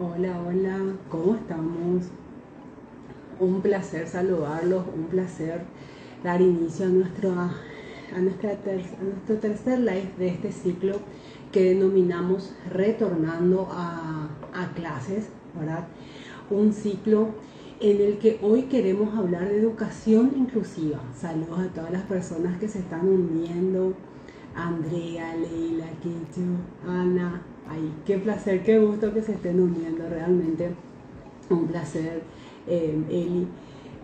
Hola, hola, ¿cómo estamos? Un placer saludarlos, un placer dar inicio a nuestro, a nuestro tercer live de este ciclo que denominamos Retornando a, a clases, ¿verdad? Un ciclo en el que hoy queremos hablar de educación inclusiva. Saludos a todas las personas que se están uniendo. Andrea, Leila, Kichu, Ana, Ay, qué placer, qué gusto que se estén uniendo, realmente un placer, eh, Eli.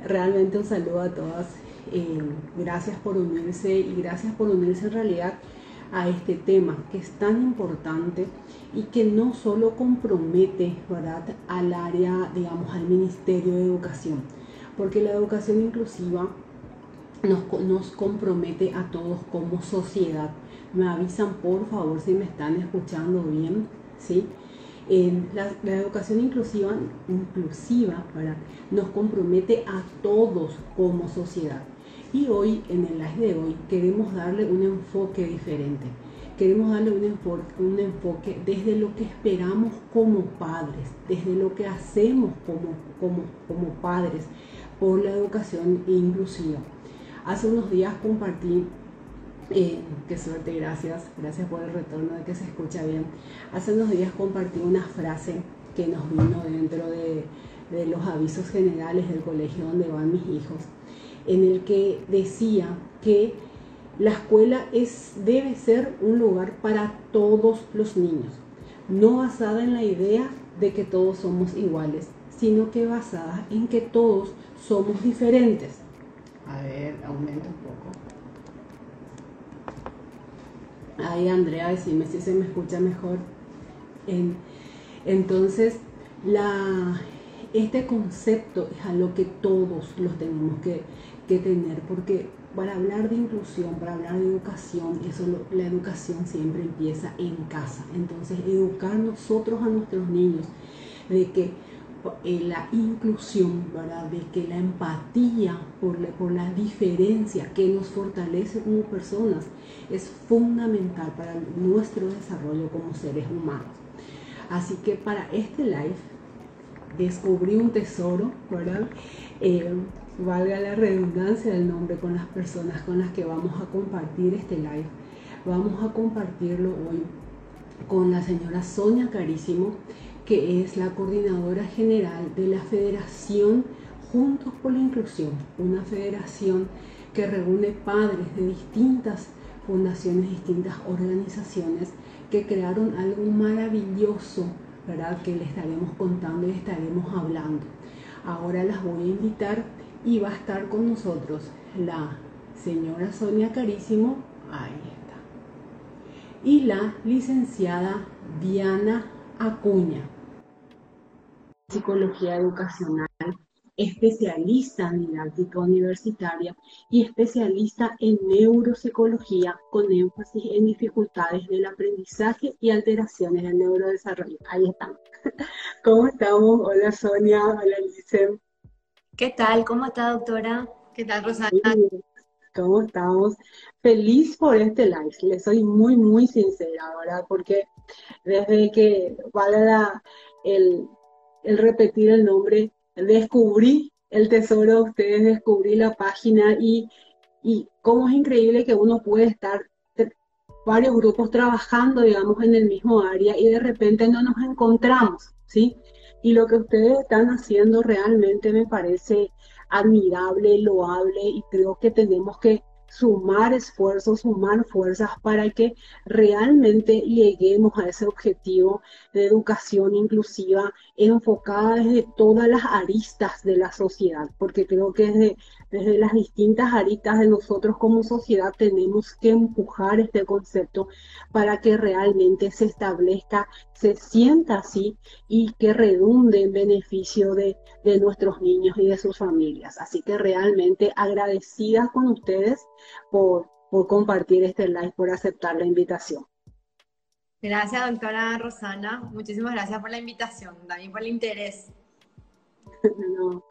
Realmente un saludo a todas. Eh, gracias por unirse y gracias por unirse en realidad a este tema que es tan importante y que no solo compromete ¿verdad? al área, digamos, al Ministerio de Educación, porque la educación inclusiva nos, compromete a todos como sociedad me avisan por favor si me están escuchando bien, ¿sí? la, educación inclusiva, inclusiva nos compromete a todos como sociedad. Y hoy, en el live de hoy, queremos darle un enfoque diferente. Queremos darle un enfoque, un enfoque desde lo que esperamos como padres, desde lo que hacemos como, como, como padres por la educación inclusiva. Hace unos días compartí eh, qué suerte, gracias. Gracias por el retorno de que se escucha bien. Hace unos días compartí una frase que nos vino dentro de, los avisos generales del colegio donde van mis hijos, en el que decía que la escuela es, debe ser un lugar para todos los niños, no basada en la idea de que todos somos iguales, sino que basada en que todos somos diferentes. A ver, aumenta un poco. Ay, Andrea, decime si se me escucha mejor. entonces, este concepto es algo que todos los tenemos que, tener, porque para hablar de inclusión, para hablar de educación, eso la educación siempre empieza en casa. Entonces, educar nosotros a nuestros niños de que la inclusión, ¿verdad? de que la empatía por la, por la diferencia que nos fortalece como personas es fundamental para nuestro desarrollo como seres humanos. Así que para este live descubrí un tesoro, ¿verdad? Eh, valga la redundancia del nombre con las personas con las que vamos a compartir este live. Vamos a compartirlo hoy con la señora Sonia Carísimo, que es la coordinadora general de la Federación Juntos por la Inclusión, una federación que reúne padres de distintas fundaciones, distintas organizaciones que crearon algo maravilloso, ¿verdad? Que le estaremos contando y estaremos hablando. Ahora las voy a invitar y va a estar con nosotros la señora Sonia Carísimo, ahí está, y la licenciada Diana Acuña psicología educacional, especialista en didáctica universitaria y especialista en neuropsicología con énfasis en dificultades del aprendizaje y alteraciones del neurodesarrollo. Ahí estamos. ¿Cómo estamos? Hola Sonia, hola Lice. ¿Qué tal? ¿Cómo está doctora? ¿Qué tal Rosana? ¿Cómo estamos? Feliz por este live, le soy muy, muy sincera, ¿verdad? Porque desde que valga el, el repetir el nombre, descubrí el tesoro de ustedes, descubrí la página y, y cómo es increíble que uno puede estar varios grupos trabajando, digamos, en el mismo área y de repente no nos encontramos, ¿sí? Y lo que ustedes están haciendo realmente me parece admirable, loable y creo que tenemos que sumar esfuerzos, sumar fuerzas para que realmente lleguemos a ese objetivo de educación inclusiva enfocada desde todas las aristas de la sociedad, porque creo que desde, desde las distintas aristas de nosotros como sociedad tenemos que empujar este concepto para que realmente se establezca, se sienta así y que redunde en beneficio de, de nuestros niños y de sus familias. Así que realmente agradecida con ustedes por, compartir este live, por aceptar la invitación. Gracias, doctora Rosana. Muchísimas gracias por la invitación, también por el interés. no,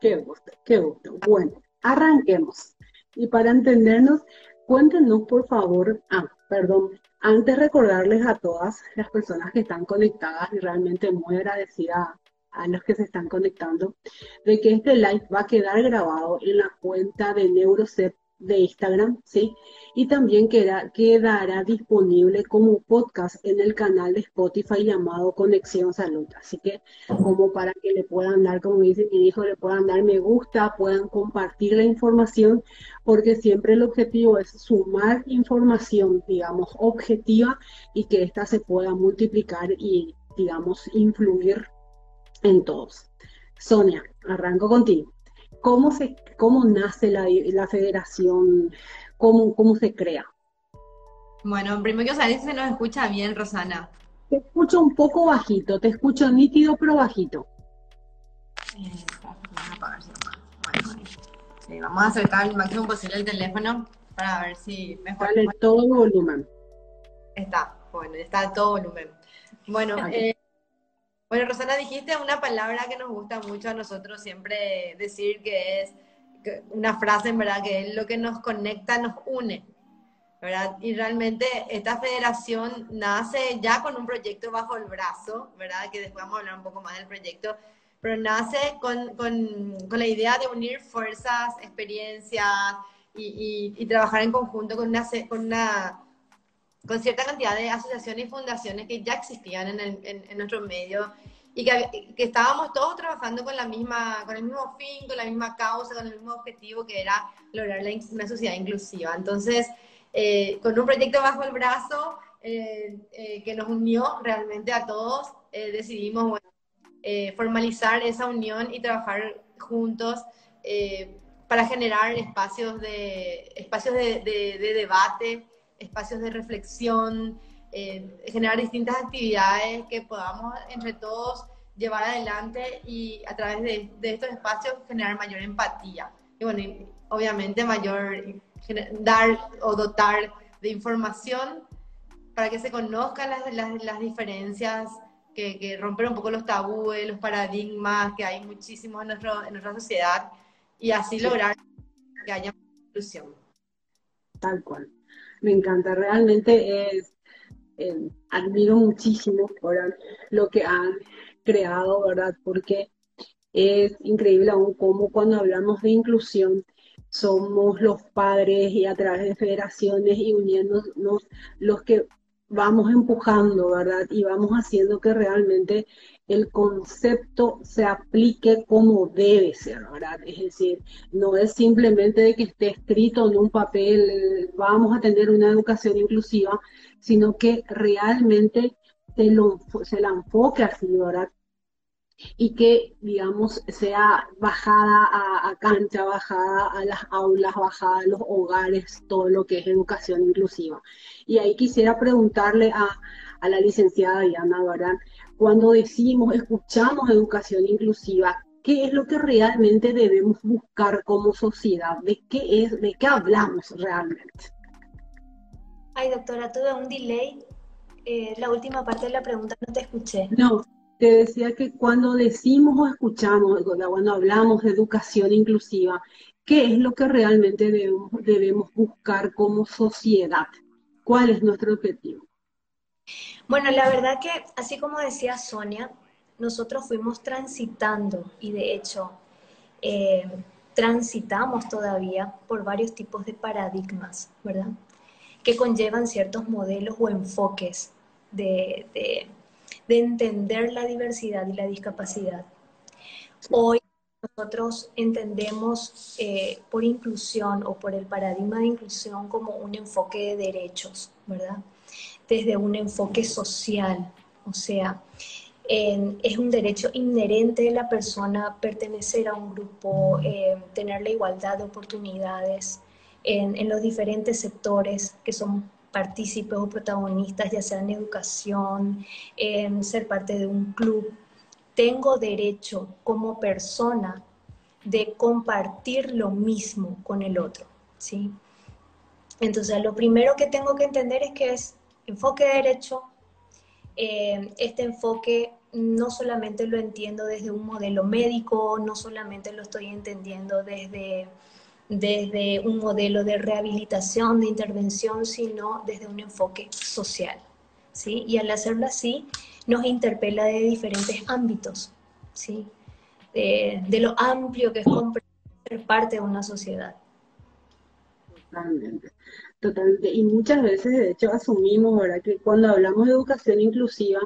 qué gusto, qué gusto. Bueno, arranquemos. Y para entendernos, cuéntenos por favor, ah, perdón, Antes recordarles a todas las personas que están conectadas y realmente muy agradecida a los que se están conectando, de que este live va a quedar grabado en la cuenta de Neurocep de Instagram, ¿sí? Y también queda, quedará disponible como podcast en el canal de Spotify llamado Conexión Salud. Así que como para que le puedan dar, como dice mi hijo, le puedan dar me gusta, puedan compartir la información, porque siempre el objetivo es sumar información, digamos, objetiva y que ésta se pueda multiplicar y, digamos, influir en todos. Sonia, arranco contigo. ¿Cómo, se, cómo nace la, la federación? ¿Cómo, ¿Cómo se crea? Bueno, primero que saber si se nos escucha bien, Rosana. Te escucho un poco bajito, te escucho nítido pero bajito. Eh, bueno, sí, vamos a acercar el máximo posible el teléfono para ver si mejor. Dale todo volumen. Está, bueno, está todo volumen. Bueno, eh, bueno, Rosana, dijiste una palabra que nos gusta mucho a nosotros siempre decir, que es una frase, en verdad, que es lo que nos conecta, nos une. ¿verdad? Y realmente esta federación nace ya con un proyecto bajo el brazo, ¿verdad? Que después vamos a hablar un poco más del proyecto, pero nace con, con, con la idea de unir fuerzas, experiencias y, y, trabajar en conjunto con una, con una con cierta cantidad de asociaciones y fundaciones que ya existían en, el, en, nuestro medio y que, que, estábamos todos trabajando con, la misma, con el mismo fin, con la misma causa, con el mismo objetivo que era lograr la, una sociedad inclusiva. Entonces, eh, con un proyecto bajo el brazo eh, eh, que nos unió realmente a todos, decidimos bueno, formalizar esa unión y trabajar juntos para generar espacios de, espacios de, de, de debate, espacios de reflexión, eh, generar distintas actividades que podamos entre todos llevar adelante y a través de, estos espacios generar mayor empatía. Y bueno, obviamente mayor, dar o dotar de información para que se conozcan las, las, diferencias, que, que, romper un poco los tabúes, los paradigmas que hay muchísimos en, nuestro, en nuestra sociedad y así lograr que haya inclusión. Tal cual me encanta, realmente es, eh, admiro muchísimo lo que han creado, ¿verdad? Porque es increíble aún cómo cuando hablamos de inclusión somos los padres y a través de federaciones y uniéndonos los que vamos empujando, ¿verdad? Y vamos haciendo que realmente el concepto se aplique como debe ser, ¿verdad? Es decir, no es simplemente de que esté escrito en un papel, vamos a tener una educación inclusiva, sino que realmente se, lo, se la enfoque así, ¿verdad? Y que, digamos, sea bajada a, cancha, bajada a las aulas, bajada a los hogares, todo lo que es educación inclusiva. Y ahí quisiera preguntarle a, a la licenciada Diana, ¿verdad? Cuando decimos, escuchamos educación inclusiva, ¿qué es lo que realmente debemos buscar como sociedad? ¿De qué es, de qué hablamos realmente? Ay, doctora, tuve un delay. Eh, la última parte de la pregunta no te escuché. No, te decía que cuando decimos o escuchamos, cuando hablamos de educación inclusiva, ¿qué es lo que realmente debemos, buscar como sociedad? ¿Cuál es nuestro objetivo? Bueno, la verdad que, así como decía Sonia, nosotros fuimos transitando y de hecho eh, transitamos todavía por varios tipos de paradigmas, ¿verdad? Que conllevan ciertos modelos o enfoques de, entender la diversidad y la discapacidad. Hoy nosotros entendemos eh, por inclusión o por el paradigma de inclusión como un enfoque de derechos, ¿verdad? desde un enfoque social, o sea, es un derecho inherente de la persona pertenecer a un grupo, eh, tener la igualdad de oportunidades en, los diferentes sectores que son partícipes o protagonistas, ya sea en educación, en ser parte de un club. Tengo derecho como persona de compartir lo mismo con el otro, ¿sí? Entonces, lo primero que tengo que entender es que es enfoque derecho, eh, este enfoque no solamente lo entiendo desde un modelo médico, no solamente lo estoy entendiendo desde desde un modelo de rehabilitación, de intervención, sino desde un enfoque social. ¿sí? Y al hacerlo así, nos interpela de diferentes ámbitos, ¿sí? de, lo amplio que es ser parte de una sociedad. Totalmente, totalmente. Y muchas veces, de hecho, asumimos, ¿verdad?, que cuando hablamos de educación inclusiva,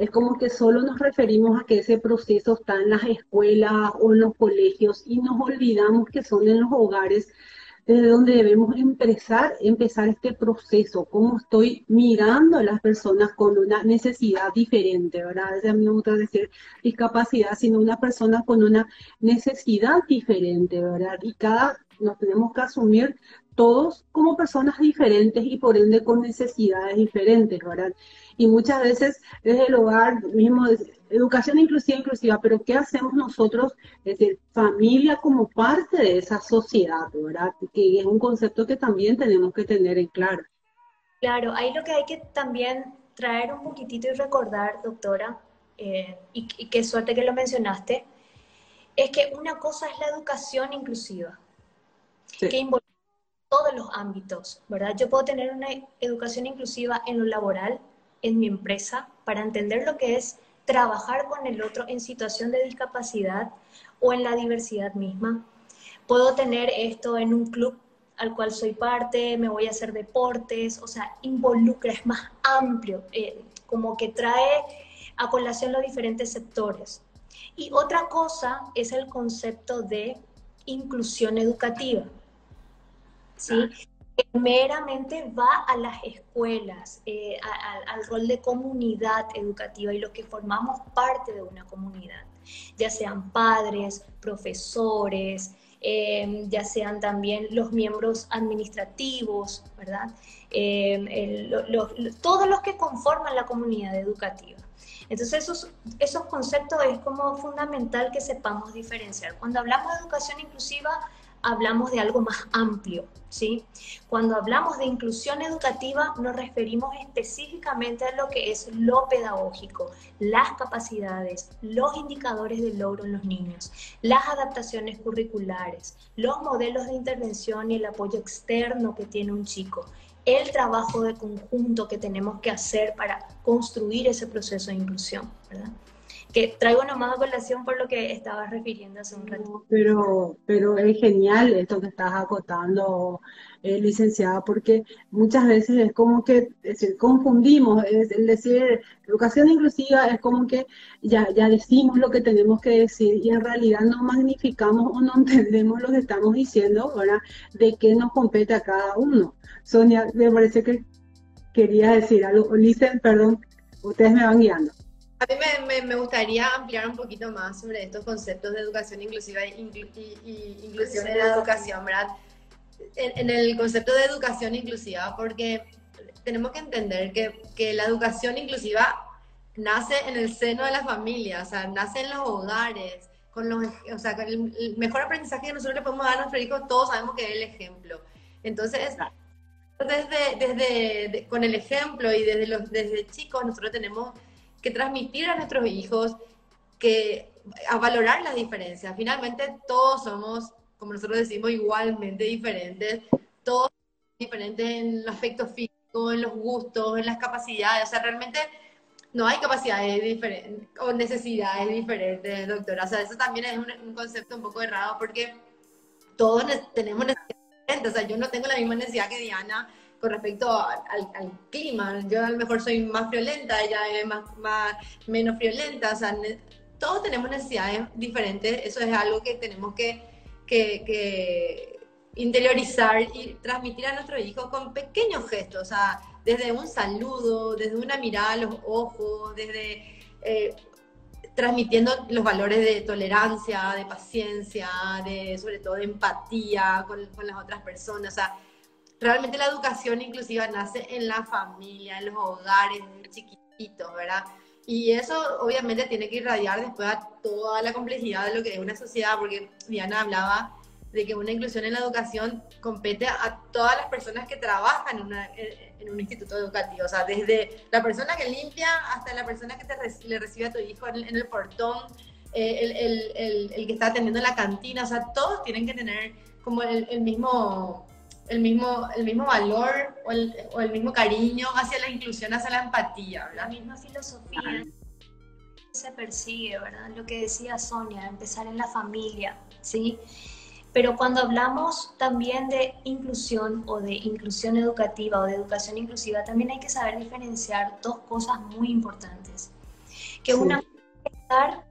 es como que solo nos referimos a que ese proceso está en las escuelas o en los colegios y nos olvidamos que son en los hogares desde donde debemos empezar, empezar este proceso, cómo estoy mirando a las personas con una necesidad diferente, ¿verdad? A mí me gusta decir discapacidad, sino una persona con una necesidad diferente, ¿verdad? Y cada, nos tenemos que asumir todos como personas diferentes y por ende con necesidades diferentes, ¿verdad? Y muchas veces desde el hogar mismo, educación inclusiva, inclusiva, pero ¿qué hacemos nosotros, es decir, familia como parte de esa sociedad, ¿verdad? Que es un concepto que también tenemos que tener en claro. Claro, ahí lo que hay que también traer un poquitito y recordar, doctora, eh, y, qué suerte que lo mencionaste, es que una cosa es la educación inclusiva, que involucra todos los ámbitos, ¿verdad? Yo puedo tener una educación inclusiva en lo laboral, en mi empresa, para entender lo que es trabajar con el otro en situación de discapacidad o en la diversidad misma. Puedo tener esto en un club al cual soy parte, me voy a hacer deportes, o sea, involucra, es más amplio, eh, como que trae a colación los diferentes sectores. Y otra cosa es el concepto de inclusión educativa. ¿Sí? meramente va a las escuelas, eh, al rol de comunidad educativa y lo que formamos parte de una comunidad, ya sean padres, profesores, eh, ya sean también los miembros administrativos, ¿verdad? Eh, todos los que conforman la comunidad educativa. Entonces esos, esos conceptos es como fundamental que sepamos diferenciar. Cuando hablamos de educación inclusiva, hablamos de algo más amplio, ¿sí? Cuando hablamos de inclusión educativa nos referimos específicamente a lo que es lo pedagógico, las capacidades, los indicadores de logro en los niños, las adaptaciones curriculares, los modelos de intervención y el apoyo externo que tiene un chico, el trabajo de conjunto que tenemos que hacer para construir ese proceso de inclusión. Que traigo nomás a colación por lo que estabas refiriendo hace un rato. Pero, pero es genial esto que estás acotando, eh, licenciada, porque muchas veces es como que confundimos, es, decir, educación inclusiva es como que ya, ya decimos lo que tenemos que decir y en realidad no magnificamos o no entendemos lo que estamos diciendo, ¿verdad? De qué nos compete a cada uno. Sonia, me parece que quería decir algo. Licen, perdón, ustedes me van guiando. A mí me, me, gustaría ampliar un poquito más sobre estos conceptos de educación inclusiva y, inclusión en la educación, ¿verdad? En, el concepto de educación inclusiva, porque tenemos que entender que, que, la educación inclusiva nace en el seno de la familia, o sea, nace en los hogares, con los, o sea, el, mejor aprendizaje que nosotros le podemos dar a nuestro hijo, todos sabemos que es el ejemplo. Entonces, desde, desde con el ejemplo y desde, los, desde chicos, nosotros tenemos que transmitir a nuestros hijos que a valorar las diferencias. Finalmente todos somos, como nosotros decimos, igualmente diferentes, todos diferentes en el aspecto físico, en los gustos, en las capacidades, o sea, realmente no hay capacidades diferentes o necesidades diferentes, doctora. O sea, eso también es un, concepto un poco errado porque todos tenemos necesidades diferentes. O sea, yo no tengo la misma necesidad que Diana con respecto al, clima. Yo a lo mejor soy más friolenta, ella es más, menos friolenta. Todos tenemos necesidades diferentes. Eso es algo que tenemos que, interiorizar y transmitir a nuestros hijos con pequeños gestos. Desde un saludo, desde una mirada a los ojos, desde... Eh, transmitiendo los valores de tolerancia, de paciencia, de sobre todo de empatía con, con las otras personas. Realmente la educación inclusiva nace en la familia, en los hogares, chiquititos, ¿verdad? Y eso obviamente tiene que irradiar después a toda la complejidad de lo que es una sociedad, porque Diana hablaba de que una inclusión en la educación compete a todas las personas que trabajan en, un instituto educativo, o sea, desde la persona que limpia hasta la persona que le recibe a tu hijo en, el portón, eh, el, el, que está atendiendo la cantina, o sea, todos tienen que tener como el, mismo el mismo, el mismo valor o el, o el, mismo cariño hacia la inclusión, hacia la empatía, La misma filosofía se persigue, ¿verdad? Lo que decía Sonia, empezar en la familia, ¿sí? Pero cuando hablamos también de inclusión o de inclusión educativa o de educación inclusiva, también hay que saber diferenciar dos cosas muy importantes. Que una es estar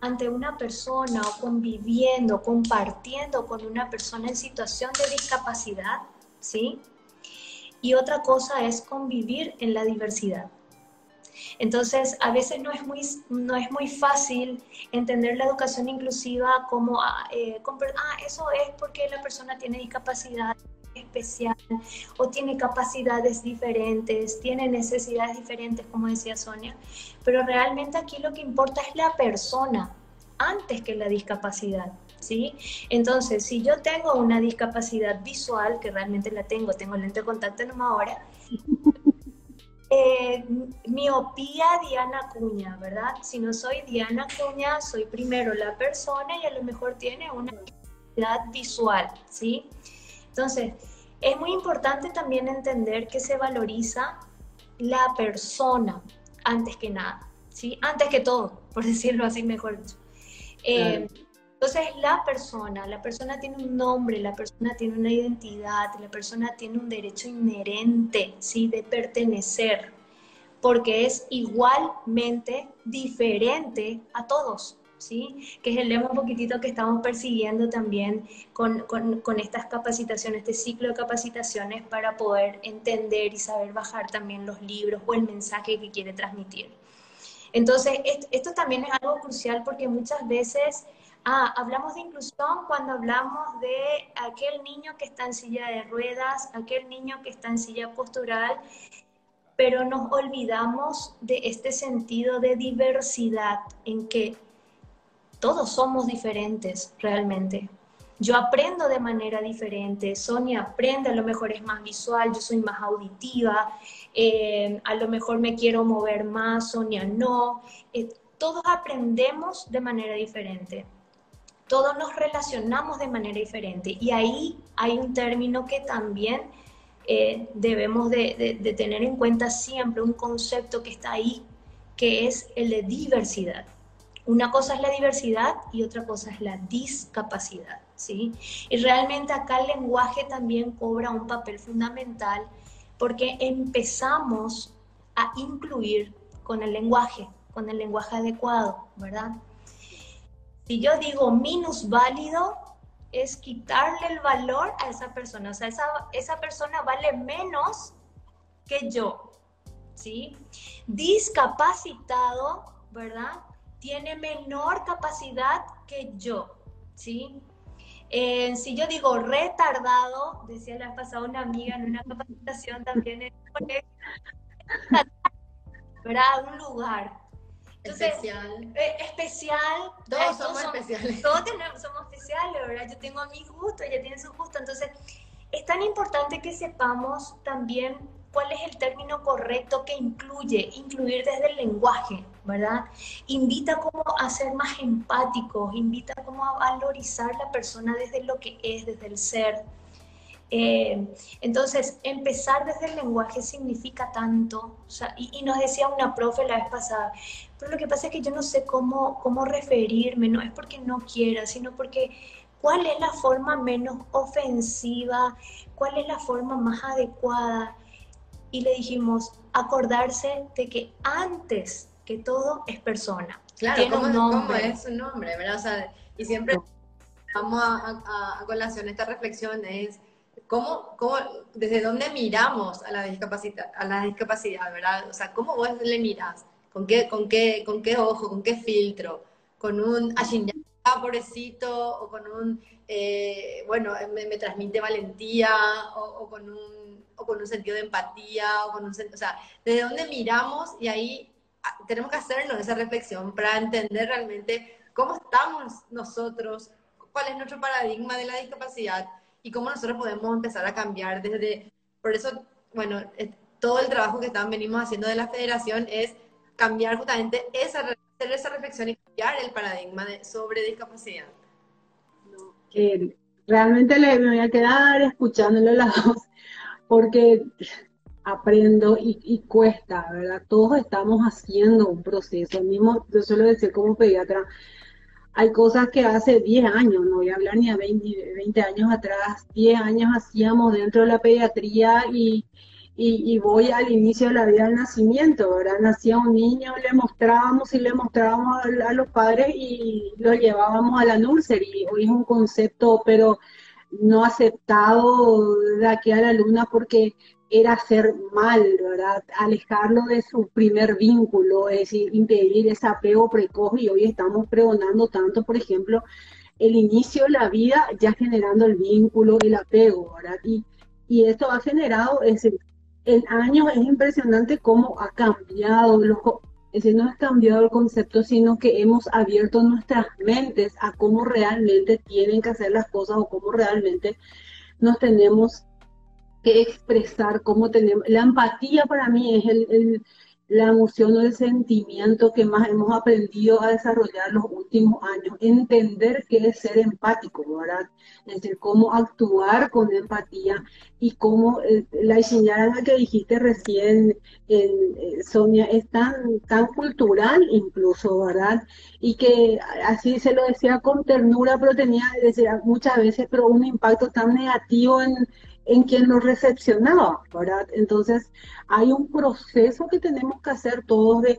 ante una persona o conviviendo, compartiendo con una persona en situación de discapacidad, ¿sí? Y otra cosa es convivir en la diversidad. Entonces, a veces no es muy, no es muy fácil entender la educación inclusiva como, ah, eh, ah, eso es porque la persona tiene discapacidad especial o tiene capacidades diferentes, tiene necesidades diferentes, como decía Sonia, pero realmente aquí lo que importa es la persona antes que la discapacidad. ¿Sí? Entonces, si yo tengo una discapacidad visual, que realmente la tengo, tengo lente de contacto en una hora, miopía Diana Cuña, ¿verdad? Si no soy Diana Cuña, soy primero la persona y a lo mejor tiene una discapacidad visual, ¿sí? Entonces, es muy importante también entender que se valoriza la persona antes que nada, ¿sí? Antes que todo, por decirlo así mejor dicho. Eh, entonces, la persona, la persona tiene un nombre, la persona tiene una identidad, la persona tiene un derecho inherente, ¿sí? De pertenecer, porque es igualmente diferente a todos, ¿sí? Que es el lema un poquitito que estamos persiguiendo también con, con, estas capacitaciones, este ciclo de capacitaciones para poder entender y saber bajar también los libros o el mensaje que quiere transmitir. Entonces, esto también es algo crucial porque muchas veces Ah, hablamos de inclusión cuando hablamos de aquel niño que está en silla de ruedas, aquel niño que está en silla postural, pero nos olvidamos de este sentido de diversidad en que todos somos diferentes realmente. Yo aprendo de manera diferente, Sonia aprende, a lo mejor es más visual, yo soy más auditiva, eh, a lo mejor me quiero mover más, Sonia no. Eh, todos aprendemos de manera diferente todos nos relacionamos de manera diferente y ahí hay un término que también eh, debemos de, de, tener en cuenta siempre, un concepto que está ahí, que es el de diversidad. Una cosa es la diversidad y otra cosa es la discapacidad, ¿sí? Y realmente acá el lenguaje también cobra un papel fundamental porque empezamos a incluir con el lenguaje, con el lenguaje adecuado, ¿verdad? Si yo digo minusválido, es quitarle el valor a esa persona. O sea, esa, esa persona vale menos que yo. ¿Sí? Discapacitado, ¿verdad? Tiene menor capacidad que yo. ¿Sí? Eh, si yo digo retardado, decía la pasada una amiga en una capacitación también en ¿verdad? Un lugar especial. Eh, especial. Todos, somos, especiales. Todos tenemos, somos especiales, ¿verdad? Yo tengo mi gusto, ella tiene su gusto. Entonces, es tan importante que sepamos también cuál es el término correcto que incluye, incluir desde el lenguaje, ¿verdad? Invita como a ser más empáticos, invita como a valorizar la persona desde lo que es, desde el ser. Eh, entonces, empezar desde el lenguaje significa tanto, o sea, y, y, nos decía una profe la vez pasada, pero lo que pasa es que yo no sé cómo, cómo referirme, no es porque no quiera, sino porque cuál es la forma menos ofensiva, cuál es la forma más adecuada. Y le dijimos, acordarse de que antes que todo es persona. Claro, Tiene un nombre. es su nombre? ¿verdad? O sea, y siempre vamos a, a, colación esta reflexión es cómo, cómo, desde dónde miramos a la discapacidad, a la discapacidad, ¿verdad? O sea, cómo vos le miras ¿Con qué, con qué, con qué ojo, con qué filtro? ¿Con un pobrecito? ¿O con un, eh, bueno, me, transmite valentía? O, con un, o con un sentido de empatía? O, con un, o sea, ¿desde dónde miramos? Y ahí ah, tenemos que hacernos esa reflexión para entender realmente cómo estamos nosotros, cuál es nuestro paradigma de la discapacidad y cómo nosotros podemos empezar a cambiar desde... Por eso, bueno, todo el trabajo que están, venimos haciendo de la federación es cambiar justamente esa, esa reflexión y cambiar el paradigma sobre discapacidad. Eh, realmente le, me voy a quedar escuchándole las dos, porque aprendo y, cuesta, ¿verdad? Todos estamos haciendo un proceso. Mismo, yo suelo decir como pediatra, hay cosas que hace 10 años, no voy a hablar ni a 20, 20 años atrás, 10 años hacíamos dentro de la pediatría y, y, voy al inicio de la vida del nacimiento, ¿verdad? Nacía un niño, le mostrábamos y le mostrábamos a, los padres y lo llevábamos a la nursery. Hoy es un concepto, pero no aceptado de aquí a la luna porque era hacer mal, ¿verdad? Alejarlo de su primer vínculo, es decir, impedir ese apego precoz y hoy estamos pregonando tanto, por ejemplo, el inicio de la vida ya generando el vínculo, el apego, ¿verdad? Y, y esto ha generado ese en años es impresionante cómo ha cambiado, es decir, no ha cambiado el concepto, sino que hemos abierto nuestras mentes a cómo realmente tienen que hacer las cosas o cómo realmente nos tenemos que expresar, cómo tenemos... La empatía para mí es el la emoción o el sentimiento que más hemos aprendido a desarrollar los últimos años. Entender qué es ser empático, ¿verdad? Es decir, cómo actuar con empatía y cómo eh, la señal que dijiste recién, en, eh, Sonia, es tan, tan cultural incluso, ¿verdad? Y que así se lo decía con ternura, pero tenía, muchas veces, pero un impacto tan negativo en en quien lo recepcionaba, ¿verdad? Entonces, hay un proceso que tenemos que hacer todos de,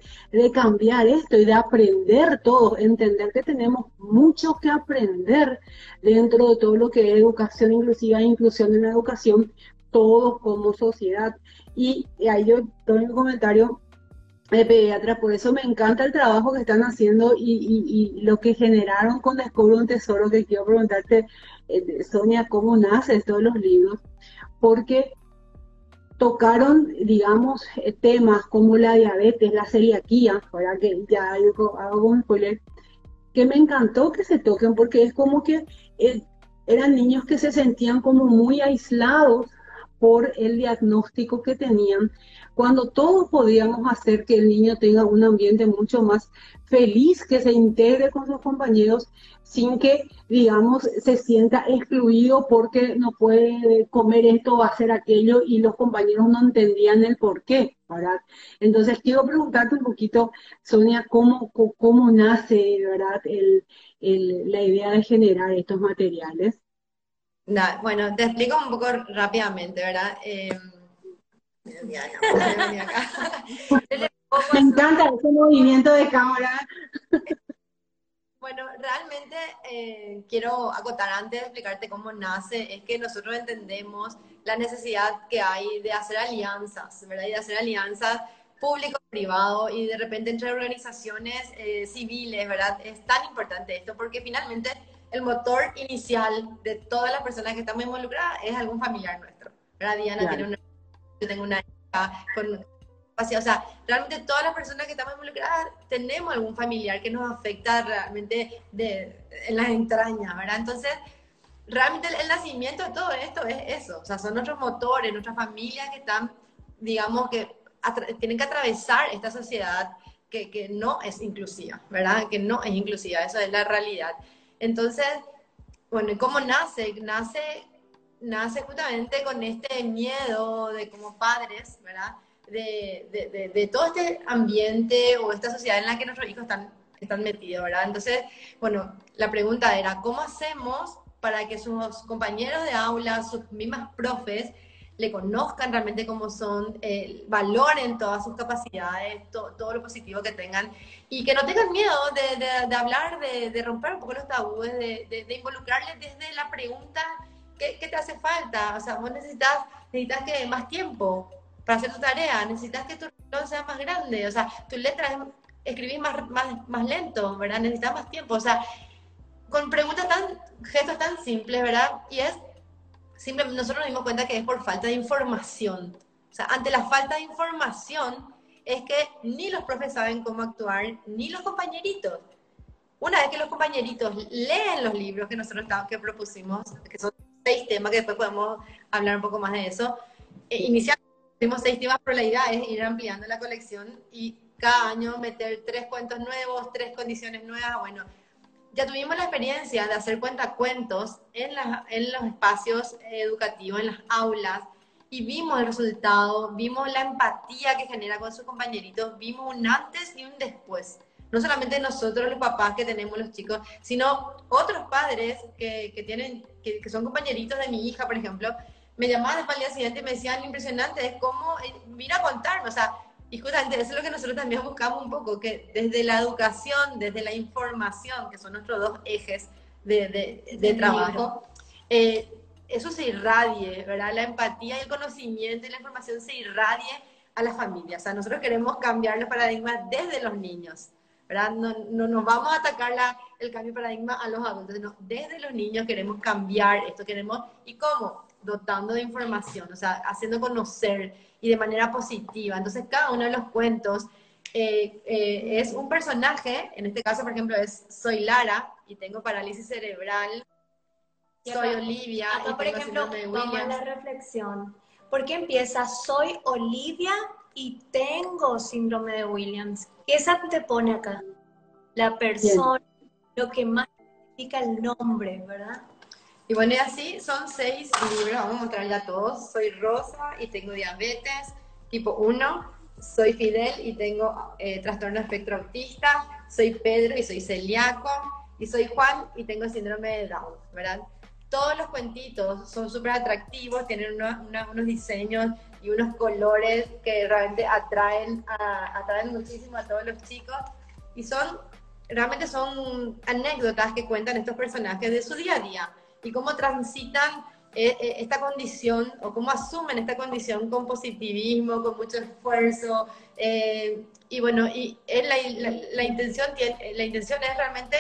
cambiar esto y de aprender todos, entender que tenemos mucho que aprender dentro de todo lo que es educación inclusiva e inclusión en la educación, todos como sociedad. Y, ahí yo doy un comentario de pediatra, por eso me encanta el trabajo que están haciendo y, lo que generaron con Descubre un Tesoro, que quiero preguntarte, eh, Sonia, ¿cómo nace todos los libros? porque tocaron, digamos, eh, temas como la diabetes, la celiaquía, para que ya hago un spoiler, que me encantó que se toquen porque es como que eh, eran niños que se sentían como muy aislados por el diagnóstico que tenían, cuando todos podíamos hacer que el niño tenga un ambiente mucho más feliz, que se integre con sus compañeros sin que, digamos, se sienta excluido porque no puede comer esto o hacer aquello y los compañeros no entendían el por qué, ¿verdad? Entonces, quiero preguntarte un poquito, Sonia, ¿cómo, cómo nace, ¿verdad?, la idea de generar estos materiales. Bueno, te explico un poco rápidamente, ¿verdad? Eh, Me encanta ese movimiento de cámara. Bueno, realmente eh, quiero acotar antes de explicarte cómo nace, es que nosotros entendemos la necesidad que hay de hacer alianzas, ¿verdad? Y de hacer alianzas público-privado y de repente entre organizaciones eh, civiles, ¿verdad? Es tan importante esto porque finalmente el motor inicial de todas las personas que estamos involucradas es algún familiar nuestro, ¿verdad? Diana tiene una, yo tengo una hija con o sea, realmente todas las personas que estamos involucradas tenemos algún familiar que nos afecta realmente de, en las entrañas, ¿verdad? Entonces, realmente el, nacimiento de todo esto es eso, o sea, son nuestros motores, nuestras familias que están, digamos, que tienen que atravesar esta sociedad que, que no es inclusiva, ¿verdad? Que no es inclusiva, eso es la realidad. Entonces, bueno, ¿y cómo nace? Nace, nace justamente con este miedo de como padres, ¿verdad? de, de, todo este ambiente o esta sociedad en la que nuestros hijos están, están metidos, ¿verdad? Entonces, bueno, la pregunta era, ¿cómo hacemos para que sus compañeros de aula, sus mismas profes, le conozcan realmente cómo son, eh, valoren todas sus capacidades, todo lo positivo que tengan y que no tengan miedo de, de, hablar, de, romper un poco los tabúes, de, involucrarles desde la pregunta, ¿qué, ¿qué, te hace falta? O sea, vos necesitas, necesitas que más tiempo, para hacer tu tarea, necesitas que tu reloj sea más grande, o sea, tus letras escribís más, más, más lento, ¿verdad? Necesitas más tiempo, o sea, con preguntas tan, gestos tan simples, ¿verdad? Y es, simple, nosotros nos dimos cuenta que es por falta de información. O sea, ante la falta de información es que ni los profes saben cómo actuar, ni los compañeritos. Una vez que los compañeritos leen los libros que nosotros que propusimos, que son seis temas, que después podemos hablar un poco más de eso, eh, inicialmente Tuvimos seis temas, pero la idea es ir ampliando la colección y cada año meter tres cuentos nuevos, tres condiciones nuevas. Bueno, ya tuvimos la experiencia de hacer cuentacuentos en, en los espacios educativos, en las aulas, y vimos el resultado, vimos la empatía que genera con sus compañeritos, vimos un antes y un después. No solamente nosotros los papás que tenemos los chicos, sino otros padres que, que tienen, que, que, son compañeritos de mi hija, por ejemplo, me llamaban después al día siguiente y me decían, impresionante, es como, eh, mira a contarme, o sea, y justamente eso es lo que nosotros también buscamos un poco, que desde la educación, desde la información, que son nuestros dos ejes de, de, de trabajo, eh, eso se irradie, ¿verdad? La empatía y el conocimiento y la información se irradie a las familias. O sea, nosotros queremos cambiar los paradigmas desde los niños, ¿verdad? No, no nos vamos a atacar la, el cambio de paradigma a los adultos, sino desde los niños queremos cambiar esto, queremos, ¿y cómo? Dotando de información, o sea, haciendo conocer y de manera positiva. Entonces, cada uno de los cuentos eh, eh, es un personaje, en este caso, por ejemplo, es Soy Lara y tengo parálisis cerebral, soy Olivia. Acá, por ejemplo, vamos a la reflexión. ¿Por qué empieza Soy Olivia y tengo síndrome de Williams? ¿Qué esa te pone acá? La persona, lo que más significa el nombre, ¿verdad? Y bueno, y así son seis libros, vamos a mostrar ya todos. Soy Rosa y tengo diabetes tipo 1. Soy Fidel y tengo eh, trastorno espectro autista. Soy Pedro y soy celíaco. Y soy Juan y tengo síndrome de Down, ¿verdad? Todos los cuentitos son súper atractivos, tienen unos diseños y unos colores que realmente atraen, atraen muchísimo a todos los chicos. Y son, realmente son anécdotas que cuentan estos personajes de su día a día y cómo transitan eh, eh, esta condición o cómo asumen esta condición con positivismo, con mucho esfuerzo. Eh, y bueno, y la, la, intención, la intención es realmente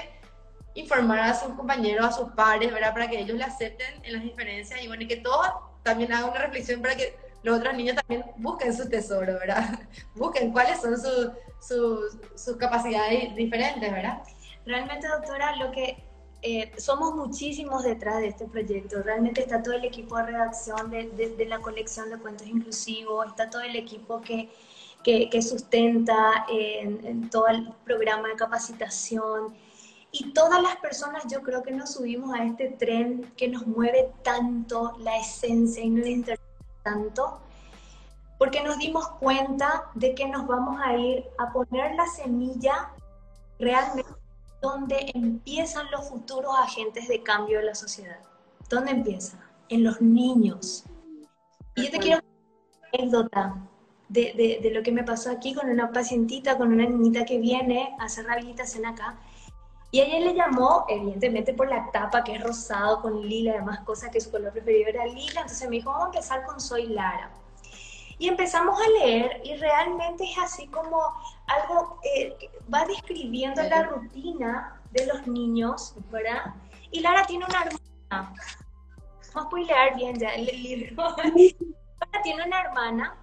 informar a sus compañeros, a sus pares, ¿verdad? Para que ellos le acepten en las diferencias y bueno, y que todos también hagan una reflexión para que los otros niños también busquen su tesoro, ¿verdad? Busquen cuáles son sus, sus capacidades diferentes, ¿verdad? Realmente, doctora, lo que eh, somos muchísimos detrás de este proyecto. Realmente está todo el equipo de redacción de, de, la colección de cuentos inclusivos, está todo el equipo que, que, que sustenta en, en, todo el programa de capacitación. Y todas las personas yo creo que nos subimos a este tren que nos mueve tanto la esencia y nos interesa tanto, porque nos dimos cuenta de que nos vamos a ir a poner la semilla realmente donde empiezan los futuros agentes de cambio de la sociedad. ¿Dónde empieza? En los niños. Y yo te quiero una anécdota de, de, lo que me pasó aquí con una pacientita, con una niñita que viene a hacer rehabilitación acá. Y ella le llamó, evidentemente por la tapa que es rosado con lila, además cosa que su color preferido era lila. Entonces me dijo, vamos a empezar con Soy Lara. Y empezamos a leer y realmente es así como algo, eh, va describiendo la rutina de los niños, ¿verdad? Y Lara tiene una hermana. Vamos a bien ya el libro. Lara tiene una hermana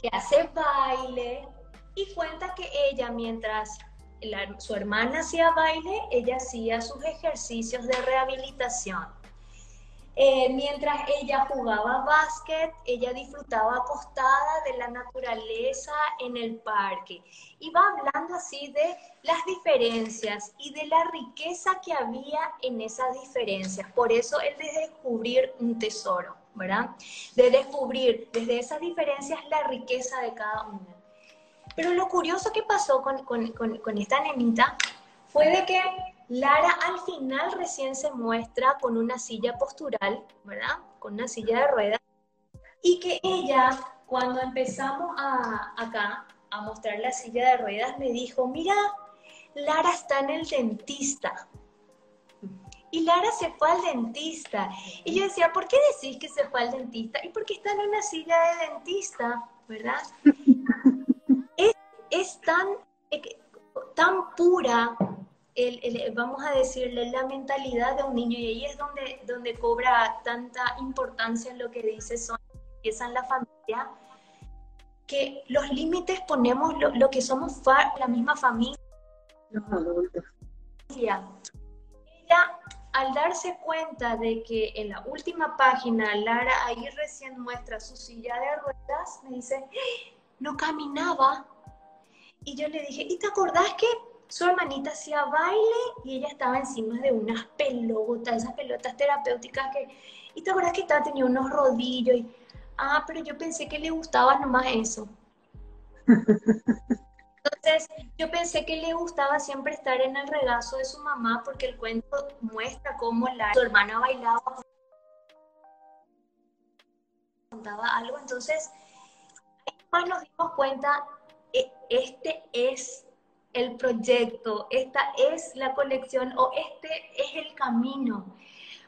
que hace baile y cuenta que ella mientras su hermana hacía baile, ella hacía sus ejercicios de rehabilitación eh, mientras ella jugaba básquet, ella disfrutaba acostada de la naturaleza en el parque. Iba hablando así de las diferencias y de la riqueza que había en esas diferencias. Por eso el de descubrir un tesoro, ¿verdad? De descubrir desde esas diferencias la riqueza de cada una. Pero lo curioso que pasó con, con, con, con esta nenita fue de que Lara al final recién se muestra con una silla postural, ¿verdad? Con una silla de ruedas. Y que ella, cuando empezamos a, acá a mostrar la silla de ruedas, me dijo, mira, Lara está en el dentista. Y Lara se fue al dentista. Y yo decía, ¿por qué decís que se fue al dentista? Y porque está en una silla de dentista, ¿verdad? es, es tan, tan pura vamos a decirle, la mentalidad de un niño y ahí es donde, donde cobra tanta importancia en lo que dice empieza en la familia, que los límites ponemos lo, que somos la misma familia. Los. Ella, al darse cuenta de que en la última página Lara ahí recién muestra su silla de ruedas, me dice, no caminaba. Y yo le dije, ¿y te acordás que su hermanita hacía baile y ella estaba encima de unas pelotas, esas pelotas terapéuticas que, y te acuerdas que estaba, tenía unos rodillos y, ah, pero yo pensé que le gustaba nomás eso. Entonces, yo pensé que le gustaba siempre estar en el regazo de su mamá porque el cuento muestra cómo la, su hermana bailaba, contaba algo. Entonces, más nos dimos cuenta, e, este es el proyecto, esta es la colección o este es el camino.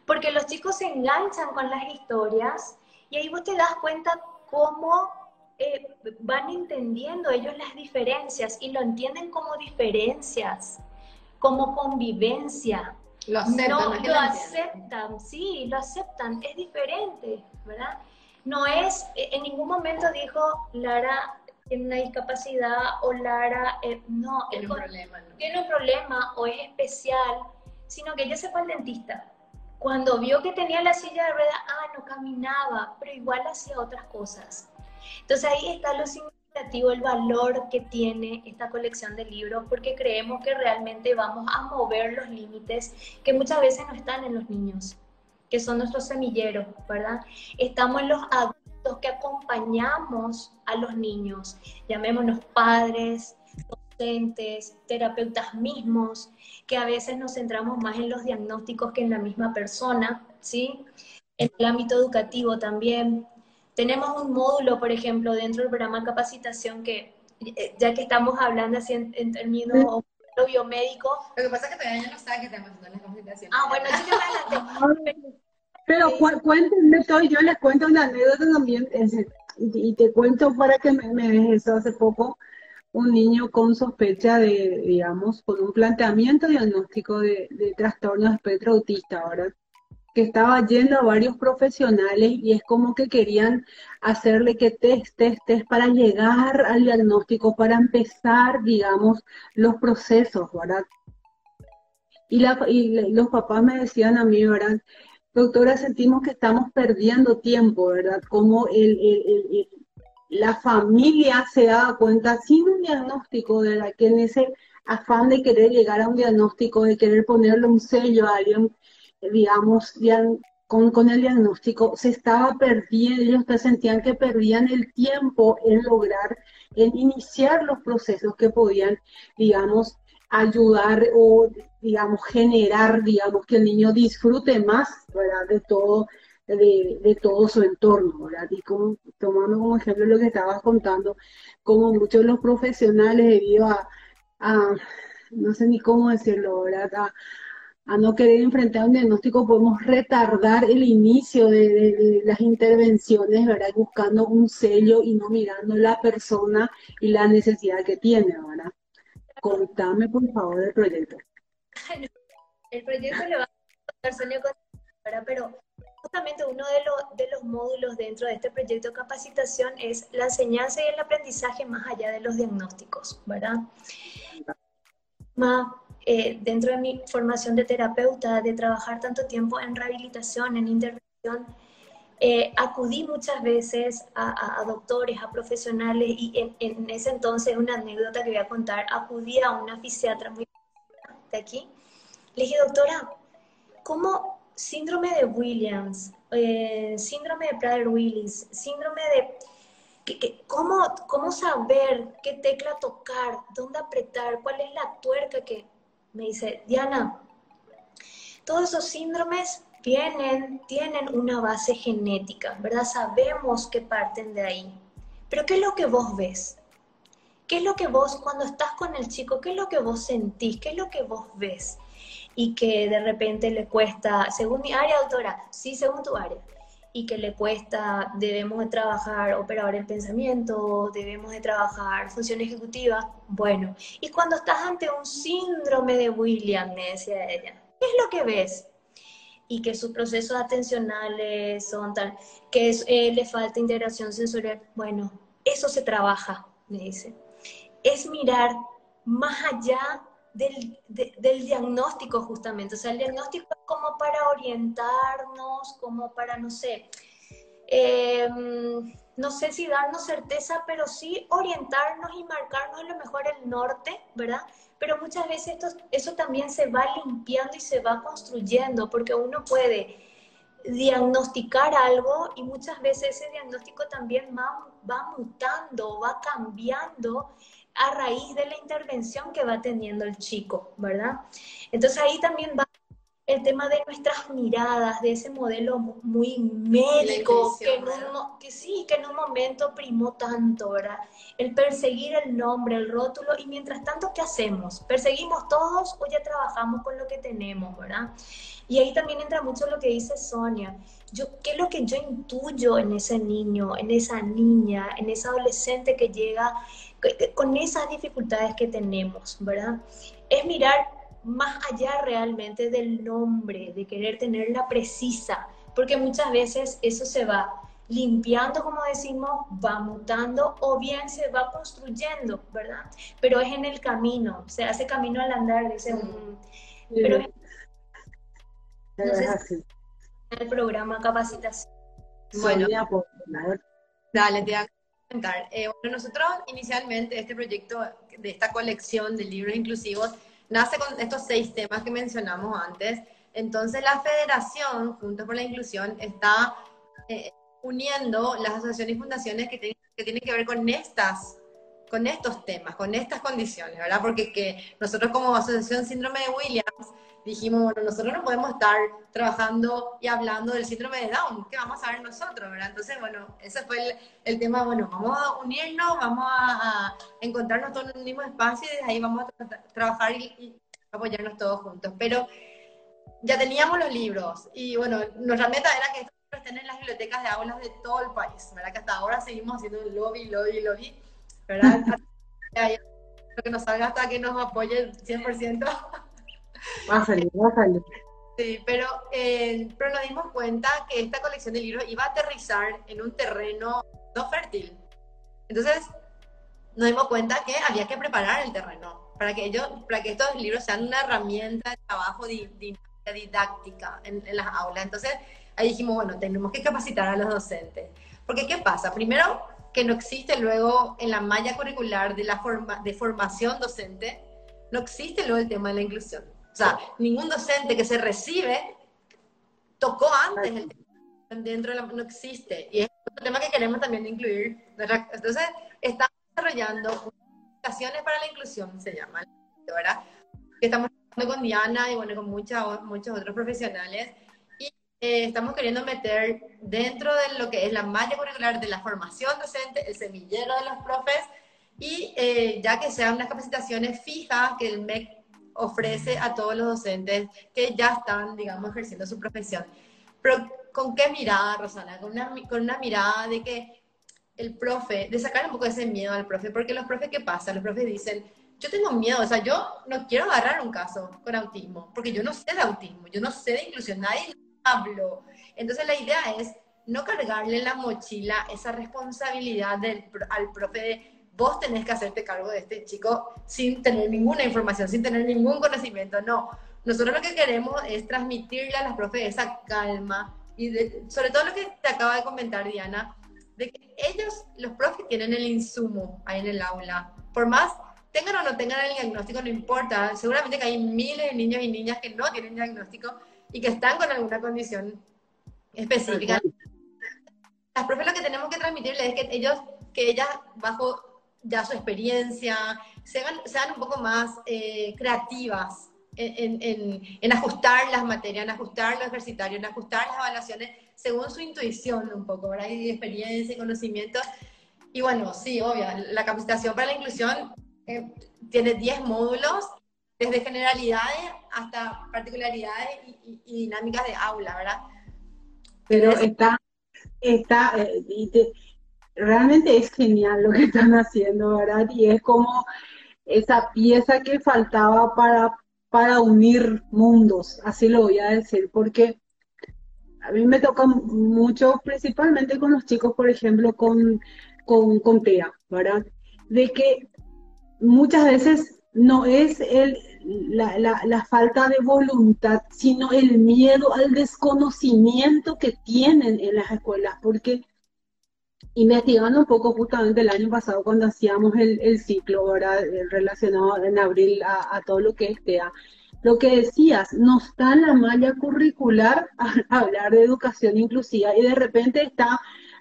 Porque los chicos se enganchan con las historias y ahí vos te das cuenta cómo eh, van entendiendo ellos las diferencias y lo entienden como diferencias, como convivencia. Lo aceptan. No, lo aceptan, sí, lo aceptan, es diferente, ¿verdad? No es, en ningún momento dijo Lara tiene una discapacidad o Lara, eh, no, tiene un problema. Tiene un problema o es especial, sino que ella se fue al dentista. Cuando vio que tenía la silla de ruedas, ah, no caminaba, pero igual hacía otras cosas. Entonces ahí está lo significativo, el valor que tiene esta colección de libros, porque creemos que realmente vamos a mover los límites que muchas veces no están en los niños, que son nuestros semilleros, ¿verdad? Estamos en los adultos que acompañamos a los niños, llamémonos padres, docentes, terapeutas mismos, que a veces nos centramos más en los diagnósticos que en la misma persona, ¿sí? En el ámbito educativo también. Tenemos un módulo, por ejemplo, dentro del programa capacitación que, eh, ya que estamos hablando así en, términos biomédicos. Lo que pasa es que todavía no sabe que estamos haciendo la capacitación. Ah, bueno. Pero cuéntenme todo, yo les cuento una anécdota también, y, te cuento para que me, me dejes hace poco, un niño con sospecha de, digamos, con un planteamiento diagnóstico de, de trastorno espectro autista, ¿verdad? Que estaba yendo a varios profesionales y es como que querían hacerle que test, test, test para llegar al diagnóstico, para empezar, digamos, los procesos, ¿verdad? Y, la, y los papás me decían a mí, ¿verdad? Doctora, sentimos que estamos perdiendo tiempo, ¿verdad? Como el, la familia se da cuenta sin un diagnóstico, ¿verdad? Que en ese afán de querer llegar a un diagnóstico, de querer ponerle un sello a alguien, digamos, con, con, el diagnóstico, se estaba perdiendo, ellos te sentían que perdían el tiempo en lograr, en iniciar los procesos que podían, digamos, ayudar o, digamos, generar, digamos, que el niño disfrute más, ¿verdad? De todo, de, todo su entorno, ¿verdad? Y como, tomando como ejemplo lo que estabas contando, como muchos de los profesionales debido a, no sé ni cómo decirlo, ¿verdad? A, no querer enfrentar un diagnóstico, podemos retardar el inicio de, de, las intervenciones, ¿verdad? Buscando un sello y no mirando la persona y la necesidad que tiene, ¿verdad? Contame, por favor, del proyecto. El proyecto le va a Sonia pero justamente uno de, los, de los módulos dentro de este proyecto de capacitación es la enseñanza y el aprendizaje más allá de los diagnósticos, ¿verdad? Más, eh, dentro de mi formación de terapeuta, de trabajar tanto tiempo en rehabilitación, en intervención, eh, acudí muchas veces a, doctores, a profesionales y en, ese entonces, una anécdota que voy a contar, acudí a una fisiatra muy de aquí. Le dije, doctora, ¿cómo síndrome de Williams, eh, síndrome de Prader-Willis, síndrome de... ¿cómo, ¿Cómo saber qué tecla tocar, dónde apretar, cuál es la tuerca que... Me dice, Diana, todos esos síndromes vienen, tienen una base genética, ¿verdad? Sabemos que parten de ahí. Pero ¿qué es lo que vos ves? ¿Qué es lo que vos, cuando estás con el chico, qué es lo que vos sentís? ¿Qué es lo que vos ves? Y que de repente le cuesta, según mi área, doctora, sí, según tu área, y que le cuesta, debemos de trabajar operador el pensamiento, debemos de trabajar función ejecutiva, bueno. Y cuando estás ante un síndrome de William, me decía ella, ¿qué es lo que ves? y que sus procesos atencionales son tal, que eh, le falta integración sensorial. Bueno, eso se trabaja, me dice. Es mirar más allá del, del, diagnóstico justamente. O sea, el diagnóstico es como para orientarnos, como para, no sé, em, no sé si darnos certeza, pero sí orientarnos y marcarnos a lo mejor el norte, ¿verdad? pero muchas veces esto, eso también se va limpiando y se va construyendo, porque uno puede diagnosticar algo y muchas veces ese diagnóstico también va, va mutando, va cambiando a raíz de la intervención que va teniendo el chico, ¿verdad? Entonces ahí también va el tema de nuestras miradas, de ese modelo muy médico, que, en un, que sí, que en un momento primó tanto, ¿verdad? El perseguir el nombre, el rótulo, y mientras tanto, ¿qué hacemos? ¿Perseguimos todos o ya trabajamos con lo que tenemos, ¿verdad? Y ahí también entra mucho lo que dice Sonia. Yo, ¿Qué es lo que yo intuyo en ese niño, en esa niña, en esa adolescente que llega con esas dificultades que tenemos, ¿verdad? Es mirar más allá realmente del nombre, de querer tenerla precisa, porque muchas veces eso se va limpiando, como decimos, va mutando o bien se va construyendo, ¿verdad? Pero es en el camino, se hace camino al andar, dice uno. Pero es el programa capacitación. Bueno, dale, te comentar. Eh, bueno, nosotros inicialmente este proyecto de esta colección de libros inclusivos nace con estos seis temas que mencionamos antes. Entonces la federación, junto con la inclusión, está eh, uniendo las asociaciones y fundaciones que, que tienen que ver con estas con estos temas, con estas condiciones, ¿verdad? Porque que nosotros como Asociación Síndrome de Williams dijimos, bueno, nosotros no podemos estar trabajando y hablando del síndrome de Down, ¿qué vamos a ver nosotros, verdad? Entonces, bueno, ese fue el, tema, bueno, vamos a unirnos, vamos a, encontrarnos todos en un mismo espacio y desde ahí vamos a trabajar y, apoyarnos todos juntos. Pero ya teníamos los libros y, bueno, nuestra meta era que estos libros estén en las bibliotecas de aulas de todo el país, ¿verdad? Que hasta ahora seguimos haciendo lobby, lobby, lobby, ¿verdad? Que nos salga hasta que nos apoye el 100%. Va a salir, va a salir. Sí, pero, eh, pero nos dimos cuenta que esta colección de libros iba a aterrizar en un terreno no fértil. Entonces, nos dimos cuenta que había que preparar el terreno para que, ellos, para que estos libros sean una herramienta de trabajo didáctica en, las aulas. Entonces, ahí dijimos, bueno, tenemos que capacitar a los docentes. Porque, ¿qué pasa? Primero, que no existe luego en la malla curricular de la forma, de formación docente, no existe luego el tema de la inclusión. O sea, ningún docente que se recibe tocó antes el tema dentro de la, no existe. Y es un tema que queremos también incluir. Entonces, estamos desarrollando aplicaciones para la inclusión, se llama, ¿verdad? Que estamos con Diana y bueno, con muchas, muchos otros profesionales. Eh, estamos queriendo meter dentro de lo que es la malla curricular de la formación docente, el semillero de los profes, y eh, ya que sean unas capacitaciones fijas que el MEC ofrece a todos los docentes que ya están, digamos, ejerciendo su profesión. Pero ¿con qué mirada, Rosana? Con una, con una mirada de que el profe, de sacar un poco ese miedo al profe, porque los profes, ¿qué pasa? Los profes dicen, yo tengo miedo, o sea, yo no quiero agarrar un caso con autismo, porque yo no sé de autismo, yo no sé de inclusión, nadie hablo. Entonces la idea es no cargarle la mochila esa responsabilidad del, al profe de vos tenés que hacerte cargo de este chico sin tener ninguna información, sin tener ningún conocimiento. No, nosotros lo que queremos es transmitirle a las profes esa calma y sobre todo lo que te acaba de comentar Diana, de que ellos, los profes, tienen el insumo ahí en el aula. Por más tengan o no tengan el diagnóstico, no importa. Seguramente que hay miles de niños y niñas que no tienen diagnóstico y que están con alguna condición específica. Las profes lo que tenemos que transmitirles es que ellos, que ellas bajo ya su experiencia, sean, sean un poco más eh, creativas en, en, en, ajustar las materias, en ajustar los ejercitarios, en ajustar las evaluaciones según su intuición un poco, ¿verdad? Y experiencia y conocimiento. Y bueno, sí, obvio, la capacitación para la inclusión eh, tiene 10 módulos, desde generalidades hasta particularidades y, dinámicas de aula, ¿verdad? Pero está, está, eh, realmente es genial lo que están haciendo, ¿verdad? Y es como esa pieza que faltaba para, para unir mundos, así lo voy a decir, porque a mí me toca mucho, principalmente con los chicos, por ejemplo, con, con, con TEA, ¿verdad? De que muchas veces no es el, la, la, la, falta de voluntad, sino el miedo al desconocimiento que tienen en las escuelas, porque investigando un poco justamente el año pasado cuando hacíamos el, ciclo, ¿verdad? Relacionado en abril a, todo lo que es TEA. Lo que decías, no está en la malla curricular hablar de educación inclusiva y de repente está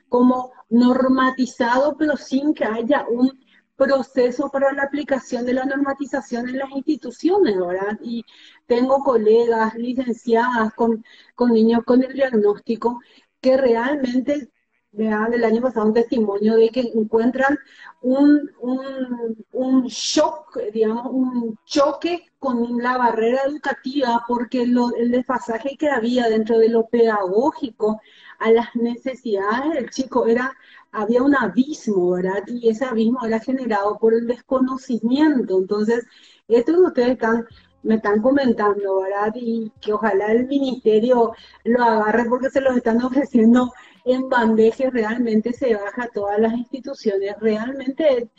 como normatizado, pero sin que haya un proceso para la aplicación de la normatización en las instituciones, ¿verdad? Y tengo colegas licenciadas con, con niños con el diagnóstico que realmente dan el año pasado un testimonio de que encuentran un, un, un, shock, digamos, un choque con la barrera educativa porque lo, el desfasaje que había dentro de lo pedagógico a las necesidades del chico era, había un abismo, ¿verdad? Y ese abismo era generado por el desconocimiento. Entonces, esto que ustedes están me están comentando, ¿verdad? Y que ojalá el ministerio lo agarre porque se los están ofreciendo en bandeja realmente se baja todas las instituciones. Realmente,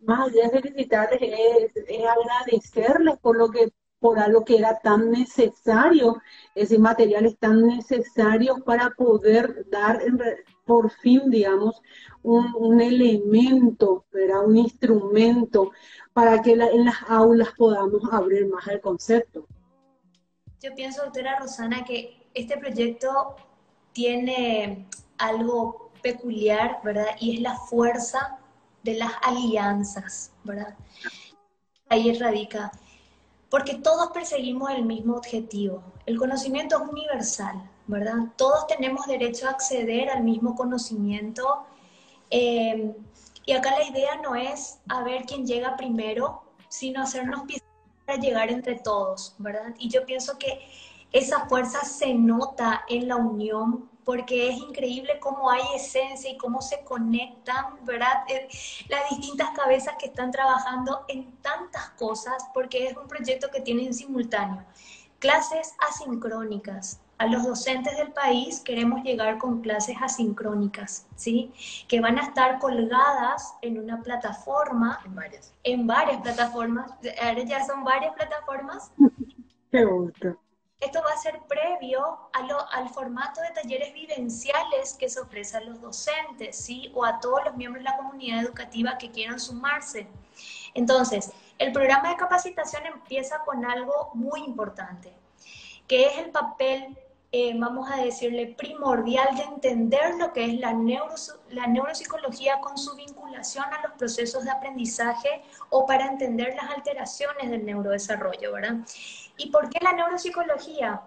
más allá de felicitarles, es, agradecerles por lo que por algo que era tan necesario, ese material es tan necesario para poder dar por fin, digamos, un, elemento, ¿verdad? un instrumento para que en las aulas podamos abrir más el concepto. Yo pienso, doctora Rosana, que este proyecto tiene algo peculiar, ¿verdad? Y es la fuerza de las alianzas, ¿verdad? Ahí radica. Porque todos perseguimos el mismo objetivo. El conocimiento es universal, ¿verdad? Todos tenemos derecho a acceder al mismo conocimiento. Eh, y acá la idea no es a ver quién llega primero, sino hacernos piezas para llegar entre todos, ¿verdad? Y yo pienso que esa fuerza se nota en la unión porque es increíble cómo hay esencia y cómo se conectan, ¿verdad? Eh, las distintas cabezas que están trabajando en tantas cosas, porque es un proyecto que tiene en simultáneo. Clases asincrónicas. A los docentes del país queremos llegar con clases asincrónicas, ¿sí? Que van a estar colgadas en una plataforma. En varias. En varias plataformas. Ahora ya son varias plataformas. Qué gusto esto va a ser previo al formato de talleres vivenciales que se ofrece a los docentes, ¿sí? O a todos los miembros de la comunidad educativa que quieran sumarse. Entonces, el programa de capacitación empieza con algo muy importante, que es el papel, eh, vamos a decirle, primordial de entender lo que es la, la neuropsicología con su vinculación a los procesos de aprendizaje o para entender las alteraciones del neurodesarrollo, ¿verdad? ¿Y por qué la neuropsicología?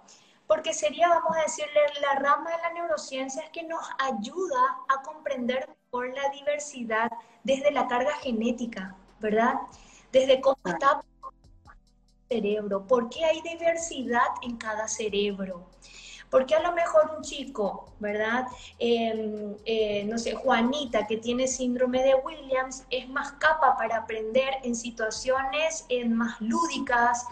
Porque sería, vamos a decirle, la rama de la neurociencia que nos ayuda a comprender mejor la diversidad desde la carga genética, ¿verdad? Desde cómo está el cerebro, por qué hay diversidad en cada cerebro. Porque a lo mejor un chico, ¿verdad? Em, eh, no sé, Juanita, que tiene síndrome de Williams, es más capa para aprender en situaciones más lúdicas,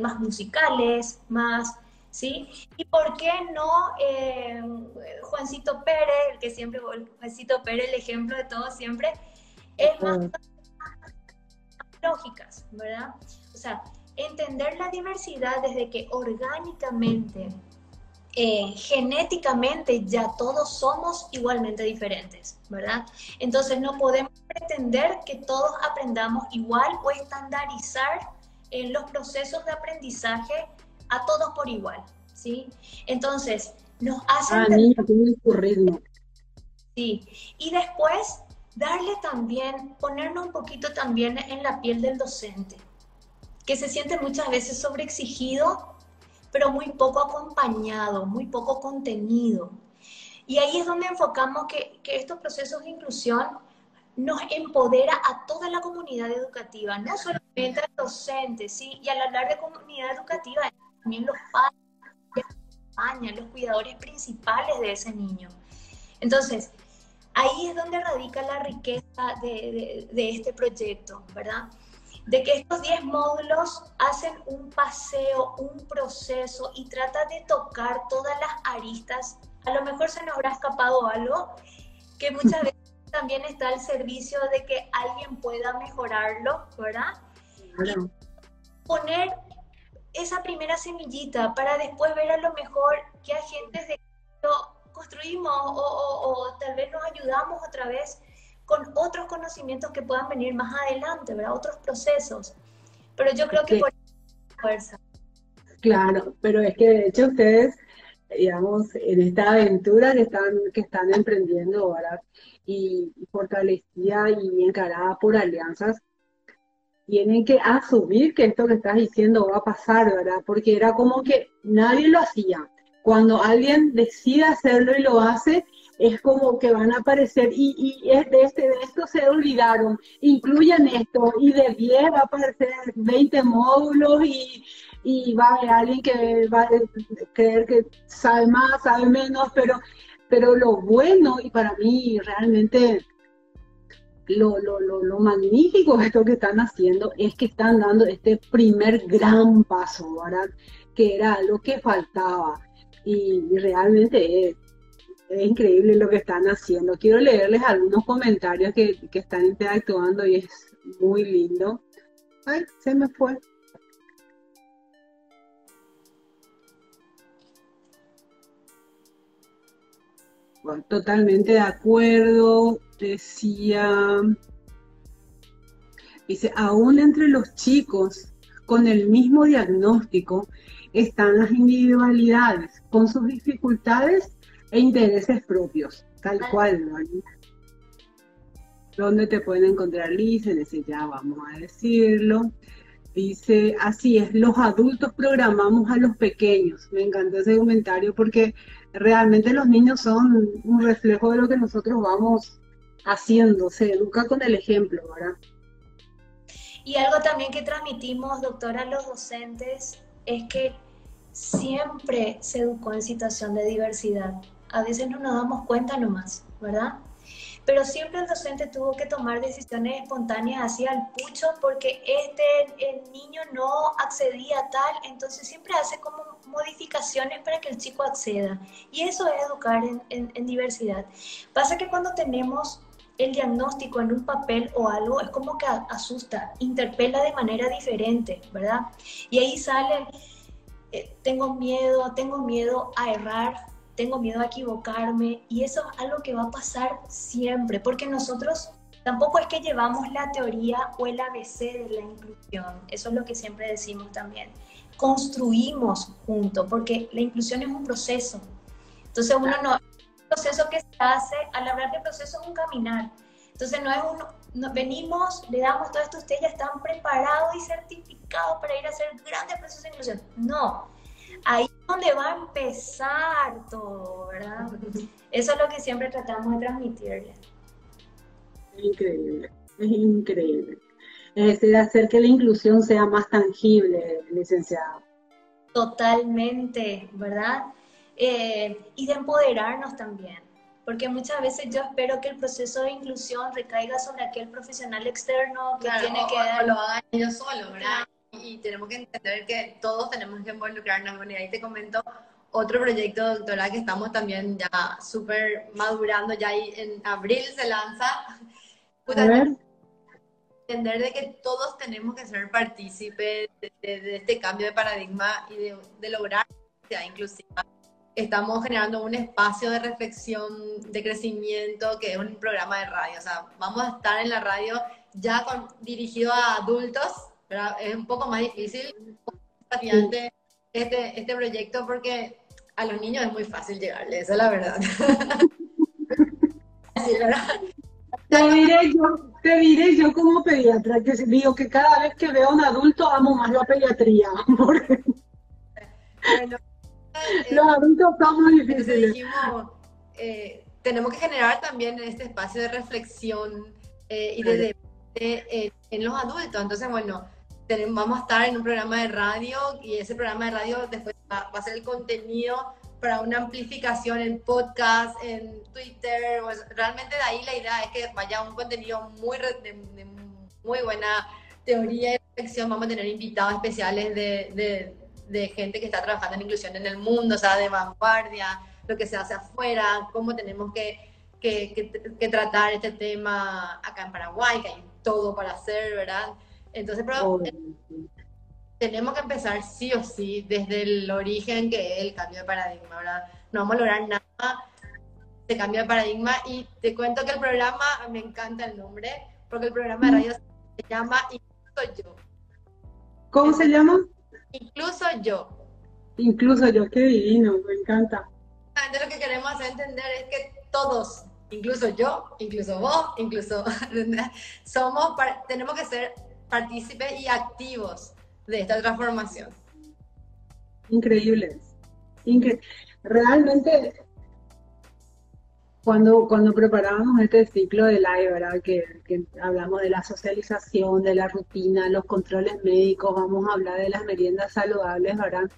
más musicales, más... ¿Sí? ¿Y por qué no em, Juancito Pérez, el que siempre, Juancito Pérez, el ejemplo de todo siempre, es más lógicas, ¿verdad? O sea, entender la diversidad desde que orgánicamente eh, genéticamente ya todos somos igualmente diferentes, ¿verdad? Entonces no podemos pretender que todos aprendamos igual o estandarizar en los procesos de aprendizaje a todos por igual, ¿sí? Entonces, nos hace... Ah, niña, tiene su ritmo. Sí, y después darle también, ponernos un poquito también en la piel del docente, que se siente muchas veces sobreexigido pero muy poco acompañado, muy poco contenido. Y ahí es donde enfocamos que, que estos procesos de inclusión nos empodera a toda la comunidad educativa, no solamente a los docentes, ¿sí? y a la larga comunidad educativa, también los padres, los cuidadores principales de ese niño. Entonces, ahí es donde radica la riqueza de, de, de este proyecto, ¿verdad? De que estos 10 módulos hacen un paseo, un proceso y trata de tocar todas las aristas. A lo mejor se nos habrá escapado algo que muchas veces también está al servicio de que alguien pueda mejorarlo, ¿verdad? Y poner esa primera semillita para después ver a lo mejor qué agentes de construimos o, tal vez nos ayudamos otra vez con otros conocimientos que puedan venir más adelante, ¿verdad? Otros procesos. Pero yo creo que por fuerza. Claro, pero es que de hecho ustedes, digamos, en esta aventura que están, que están emprendiendo ahora y fortalecida y encarada por alianzas, tienen que asumir que esto que estás diciendo va a pasar, ¿verdad? Porque era como que nadie lo hacía. Cuando alguien decide hacerlo y lo hace, es como que van a aparecer y, y de, este, de esto se olvidaron, incluyen esto y de 10 va a aparecer 20 módulos y, y va a haber alguien que va a creer que sabe más, sabe menos, pero, pero lo bueno y para mí realmente lo, lo, lo, lo, magnífico de esto que están haciendo es que están dando este primer gran paso, ¿verdad? Que era lo que faltaba. Y, realmente es, increíble lo que están haciendo. Quiero leerles algunos comentarios que, que están interactuando y es muy lindo. Ay, se me fue. totalmente de acuerdo decía, dice, aún entre los chicos con el mismo diagnóstico están las individualidades, con sus dificultades e intereses propios, tal cual, ¿no? ¿Dónde te pueden encontrar, Liz? Dice, ya vamos a decirlo. Dice, así es, los adultos programamos a los pequeños. Me encantó ese comentario porque realmente los niños son un reflejo de lo que nosotros vamos haciendo, se educa con el ejemplo, ¿verdad? Y algo también que transmitimos, doctora, a los docentes es que siempre se educó en situación de diversidad. A veces no nos damos cuenta nomás, ¿verdad? Pero siempre el docente tuvo que tomar decisiones espontáneas hacia el pucho porque este, el niño no accedía a tal, entonces siempre hace como modificaciones para que el chico acceda. Y eso es educar en, diversidad. Pasa que cuando tenemos el diagnóstico en un papel o algo es como que asusta, interpela de manera diferente, ¿verdad? Y ahí sale, eh, tengo miedo, tengo miedo a errar, tengo miedo a equivocarme y eso es algo que va a pasar siempre, porque nosotros tampoco es que llevamos la teoría o el ABC de la inclusión, eso es lo que siempre decimos también. Construimos juntos, porque la inclusión es un proceso. Entonces uno no, proceso que se hace, al hablar de proceso es un caminar. Entonces no es un, venimos, le damos todo esto, ustedes ya están preparados y certificados para ir a hacer grandes procesos de inclusión. No, ahí es donde va a empezar todo, ¿verdad? Eso es lo que siempre tratamos de transmitirle. Es increíble, es increíble. Es decir, hacer que la inclusión sea más tangible, licenciado. Totalmente, ¿verdad? Eh, y de empoderarnos también. Porque muchas veces yo espero que el proceso de inclusión recaiga sobre aquel profesional externo que tiene que dar... O lo hagan ellos solos, ¿verdad? Y tenemos que entender que todos tenemos que involucrarnos. Bueno, y ahí te comento otro proyecto, doctora, que estamos también ya súper madurando, ya ahí en abril se lanza. Entender de que todos tenemos que ser partícipes de, este cambio de paradigma y de, de lograr sea inclusiva estamos generando un espacio de reflexión, de crecimiento, que es un programa de radio. O sea, vamos a estar en la radio ya con, dirigido a adultos, pero es un poco más difícil, este, este proyecto porque a los niños es muy fácil llegarle, esa es la verdad. Te diré, yo, te diré yo como pediatra, que digo que cada vez que veo a un adulto amo más la pediatría. Porque... Bueno, los adultos son muy difíciles. Dijimos, eh, tenemos que generar también este espacio de reflexión eh, y de debate eh, en los adultos. Entonces, bueno, vamos a estar en un programa de radio y ese programa de radio después va, a ser el contenido para una amplificación en podcast, en Twitter. Pues, realmente de ahí la idea es que vaya un contenido muy de, muy buena teoría y reflexión. Vamos a tener invitados especiales de de gente que está trabajando en inclusión en el mundo, o sea, de vanguardia, lo que se hace afuera, cómo tenemos que, que, que, tratar este tema acá en Paraguay, que hay todo para hacer, ¿verdad? Entonces, pero, tenemos que empezar sí o sí desde el origen que es el cambio de paradigma, ¿verdad? No vamos a lograr nada se cambia el paradigma y te cuento que el programa, me encanta el nombre, porque el programa de radio se llama Incluso Yo. ¿Cómo se llama? Incluso Yo. Incluso Yo, qué divino, me encanta. Entonces lo que queremos hacer entender es que todos, incluso yo, incluso vos, incluso somos, tenemos que ser partícipes y activos de esta transformación. Increíble. Realmente, cuando, cuando preparábamos este ciclo de live, ¿verdad? Que, que, hablamos de la socialización, de la rutina, los controles médicos, vamos a hablar de las meriendas saludables, ¿verdad?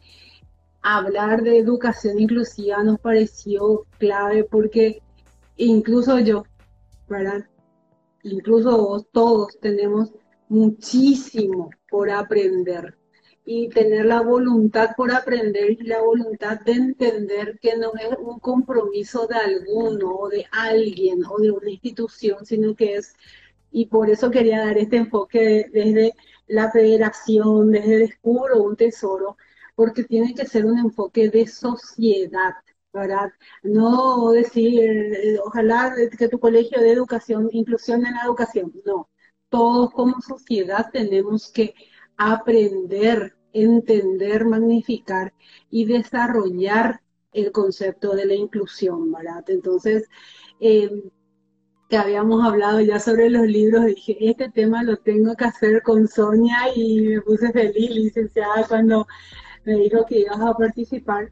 Hablar de educación inclusiva nos pareció clave porque incluso yo, ¿verdad? Incluso vos, todos tenemos muchísimo por aprender y tener la voluntad por aprender y la voluntad de entender que no es un compromiso de alguno o de alguien o de una institución, sino que es, y por eso quería dar este enfoque desde la federación, desde Descubro un Tesoro, porque tiene que ser un enfoque de sociedad, ¿verdad? No decir, eh, ojalá que tu colegio de educación, inclusión en la educación, no. Todos como sociedad tenemos que aprender entender, magnificar y desarrollar el concepto de la inclusión, ¿verdad? Entonces, em, que habíamos hablado ya sobre los libros, dije, este tema lo tengo que hacer con Sonia y me puse feliz, licenciada, cuando me dijo que ibas a participar,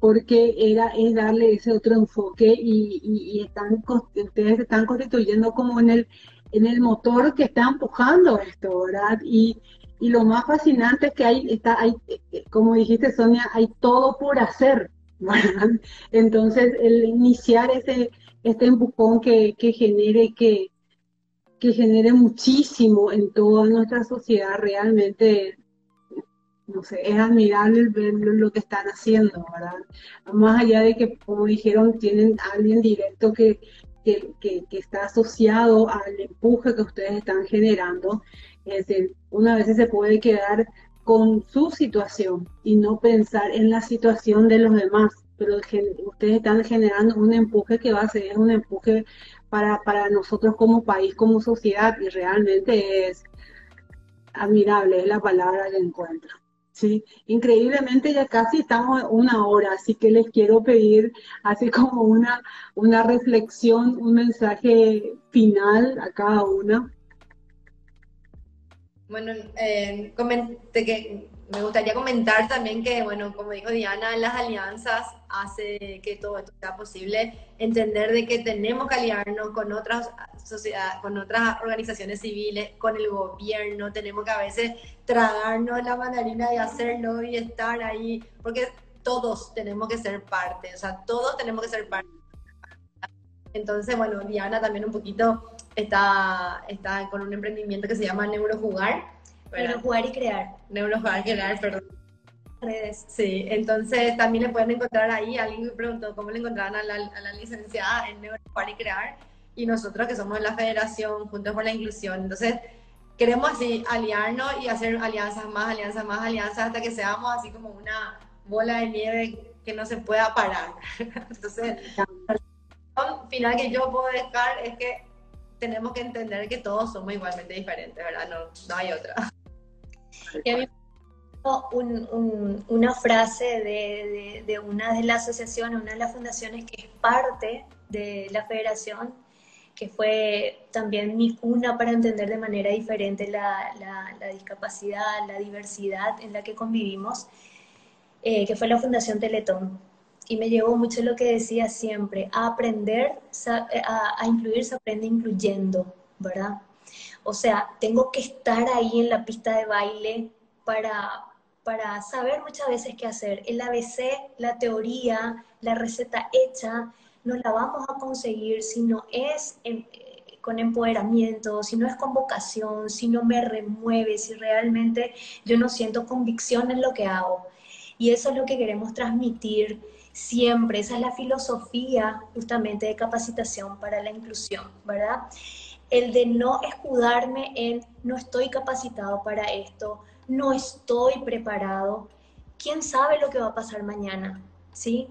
porque era es darle ese otro enfoque y, están, ustedes están constituyendo como en el, en el motor que está empujando esto, ¿verdad? Y, y lo más fascinante es que hay, está, hay, como dijiste Sonia, hay todo por hacer. Entonces, el iniciar ese, este empujón que, que genere, que, que genere muchísimo en toda nuestra sociedad, realmente, no sé, es admirable ver lo que están haciendo, ¿verdad? Más allá de que, como dijeron, tienen alguien directo que, que, está asociado al empuje que ustedes están generando, es decir, una vez se puede quedar con su situación y no pensar en la situación de los demás, pero ustedes están generando un empuje que va a ser un empuje para, para nosotros como país, como sociedad, y realmente es admirable, es la palabra que encuentro. Sí, increíblemente ya casi estamos una hora, así que les quiero pedir así como una, una reflexión, un mensaje final a cada una. Bueno, eh, que me gustaría comentar también que, bueno, como dijo Diana, las alianzas hace que todo esto sea posible, entender de que tenemos que aliarnos con otras sociedades, con otras organizaciones civiles, con el gobierno, tenemos que a veces tragarnos la mandarina y hacerlo y estar ahí, porque todos tenemos que ser parte, o sea, todos tenemos que ser parte. Entonces, bueno, Diana también un poquito está, está con un emprendimiento que se llama Neurojugar. Neurojugar y crear. Neurojugar y crear, perdón. Redes. Sí, entonces también le pueden encontrar ahí. Alguien me preguntó cómo le encontraban a la, a la licenciada en Neurojugar y crear. Y nosotros que somos la federación, Juntos por la Inclusión. Entonces, queremos así aliarnos y hacer alianzas más, alianzas más, alianzas hasta que seamos así como una bola de nieve que no se pueda parar. Entonces, la final que yo puedo dejar es que tenemos que entender que todos somos igualmente diferentes, ¿verdad? No, no hay otra. Y a mí un, una frase de, de, una de las asociaciones, una de las fundaciones que es parte de la federación, que fue también mi cuna para entender de manera diferente la, la, discapacidad, la diversidad en la que convivimos, eh, que fue la Fundación Teletón y me llevó mucho lo que decía siempre, a aprender, a, incluir se aprende incluyendo, ¿verdad? O sea, tengo que estar ahí en la pista de baile para, para saber muchas veces qué hacer. El ABC, la teoría, la receta hecha, no la vamos a conseguir si no es con empoderamiento, si no es con vocación, si no me remueve, si realmente yo no siento convicción en lo que hago. Y eso es lo que queremos transmitir siempre. Esa es la filosofía justamente de capacitación para la inclusión, ¿verdad? El de no escudarme en no estoy capacitado para esto, no estoy preparado. ¿Quién sabe lo que va a pasar mañana? ¿Sí?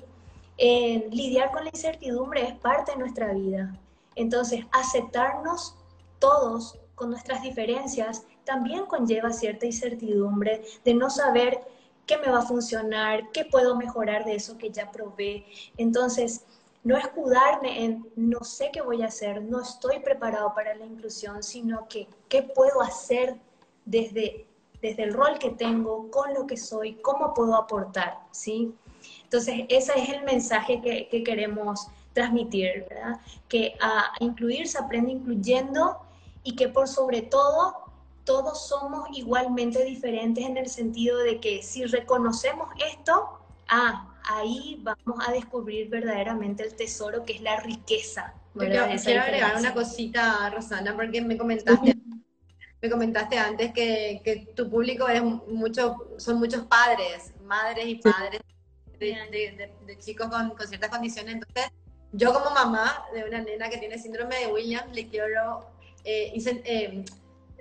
Eh, lidiar con la incertidumbre es parte de nuestra vida. Entonces, aceptarnos todos con nuestras diferencias también conlleva cierta incertidumbre de no saber qué me va a funcionar, qué puedo mejorar de eso que ya probé. Entonces, no escudarme en no sé qué voy a hacer, no estoy preparado para la inclusión, sino que qué puedo hacer desde, desde el rol que tengo, con lo que soy, cómo puedo aportar, ¿sí? Entonces, ese es el mensaje que, que queremos transmitir, ¿verdad? Que a incluir se aprende incluyendo y que por sobre todo todos somos igualmente diferentes en el sentido de que si reconocemos esto, ah, ahí vamos a descubrir verdaderamente el tesoro que es la riqueza. quiero agregar una cosita, Rosana, porque me comentaste, me comentaste antes que, que, tu público es mucho, son muchos padres, madres y padres de, de, chicos con, con, ciertas condiciones. Entonces, yo como mamá de una nena que tiene síndrome de Williams, le quiero eh, eh,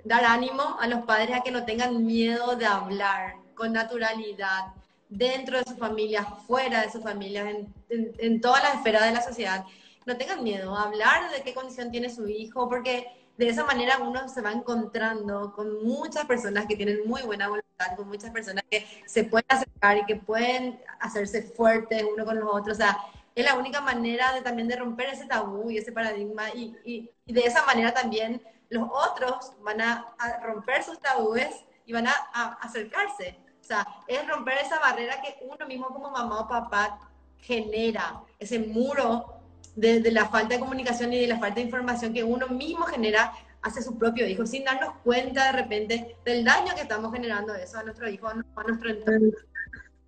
dar ánimo a los padres a que no tengan miedo de hablar con naturalidad dentro de su familia, fuera de su familia, en, en, todas las esferas de la sociedad. No tengan miedo a hablar de qué condición tiene su hijo, porque de esa manera uno se va encontrando con muchas personas que tienen muy buena voluntad, con muchas personas que se pueden acercar y que pueden hacerse fuertes uno con los otros. O sea, es la única manera de también de romper ese tabú y ese paradigma y, y, de esa manera también los otros van a, romper sus tabúes y van a, acercarse. O sea, es romper esa barrera que uno mismo como mamá o papá genera, ese muro de, la falta de comunicación y de la falta de información que uno mismo genera hacia su propio hijo, sin darnos cuenta de repente del daño que estamos generando eso a nuestro hijo, a nuestro entorno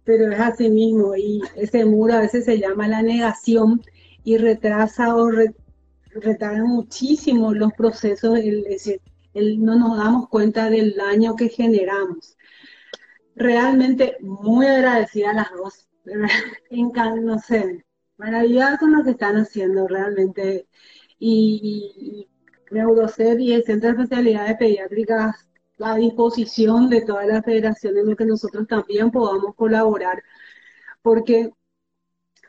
pero es así mismo y ese muro a veces se llama la negación y retrasa o retarda muchísimo los procesos, el, decir, no nos damos cuenta del daño que generamos. Realmente muy agradecida a las dos, no sé, maravilloso con lo que están haciendo realmente. Y, y Neurocep y el Centro de Especialidades Pediátricas a disposición de todas las federaciones en que nosotros también podamos colaborar, porque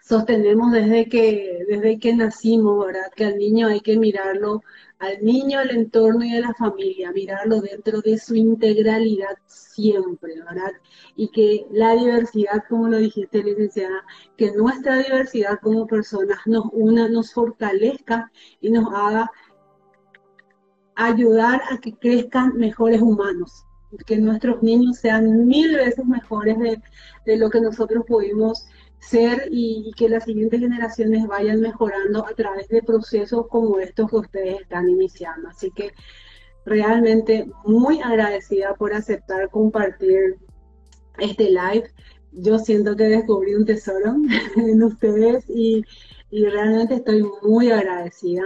sostenemos desde que, desde que nacimos, ¿verdad? Que al niño hay que mirarlo, al niño, al entorno y a la familia, mirarlo dentro de su integralidad siempre, ¿verdad? Y que la diversidad, como lo dijiste, licenciada, que nuestra diversidad como personas nos una, nos fortalezca y nos haga ayudar a que crezcan mejores humanos, que nuestros niños sean mil veces mejores de, lo que nosotros pudimos ser y, que las siguientes generaciones vayan mejorando a través de procesos como estos que ustedes están iniciando. Así que realmente muy agradecida por aceptar compartir este live. Yo siento que descubrí un tesoro en ustedes y, realmente estoy muy agradecida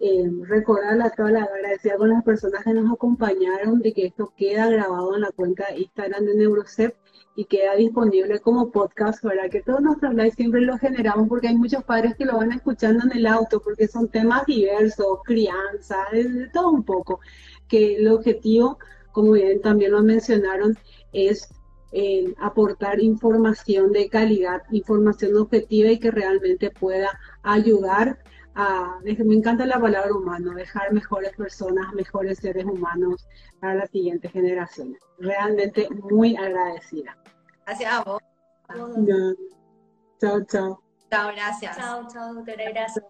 eh, recordar a todas las agradecida con las personas que nos acompañaron de que esto queda grabado en la cuenta de Instagram de Neurocep y queda disponible como podcast, ¿verdad? Que todos nuestros lives siempre lo generamos porque hay muchos padres que lo van escuchando en el auto porque son temas diversos, crianza, de, todo un poco. Que el objetivo, como bien también lo mencionaron, es eh, aportar información de calidad, información objetiva y que realmente pueda ayudar me encanta la palabra humano, dejar mejores personas, mejores seres humanos para las siguientes generaciones. Realmente muy agradecida. Gracias a vos. Chao, chao. Chao, gracias. Chao, chao, doctora, gracias.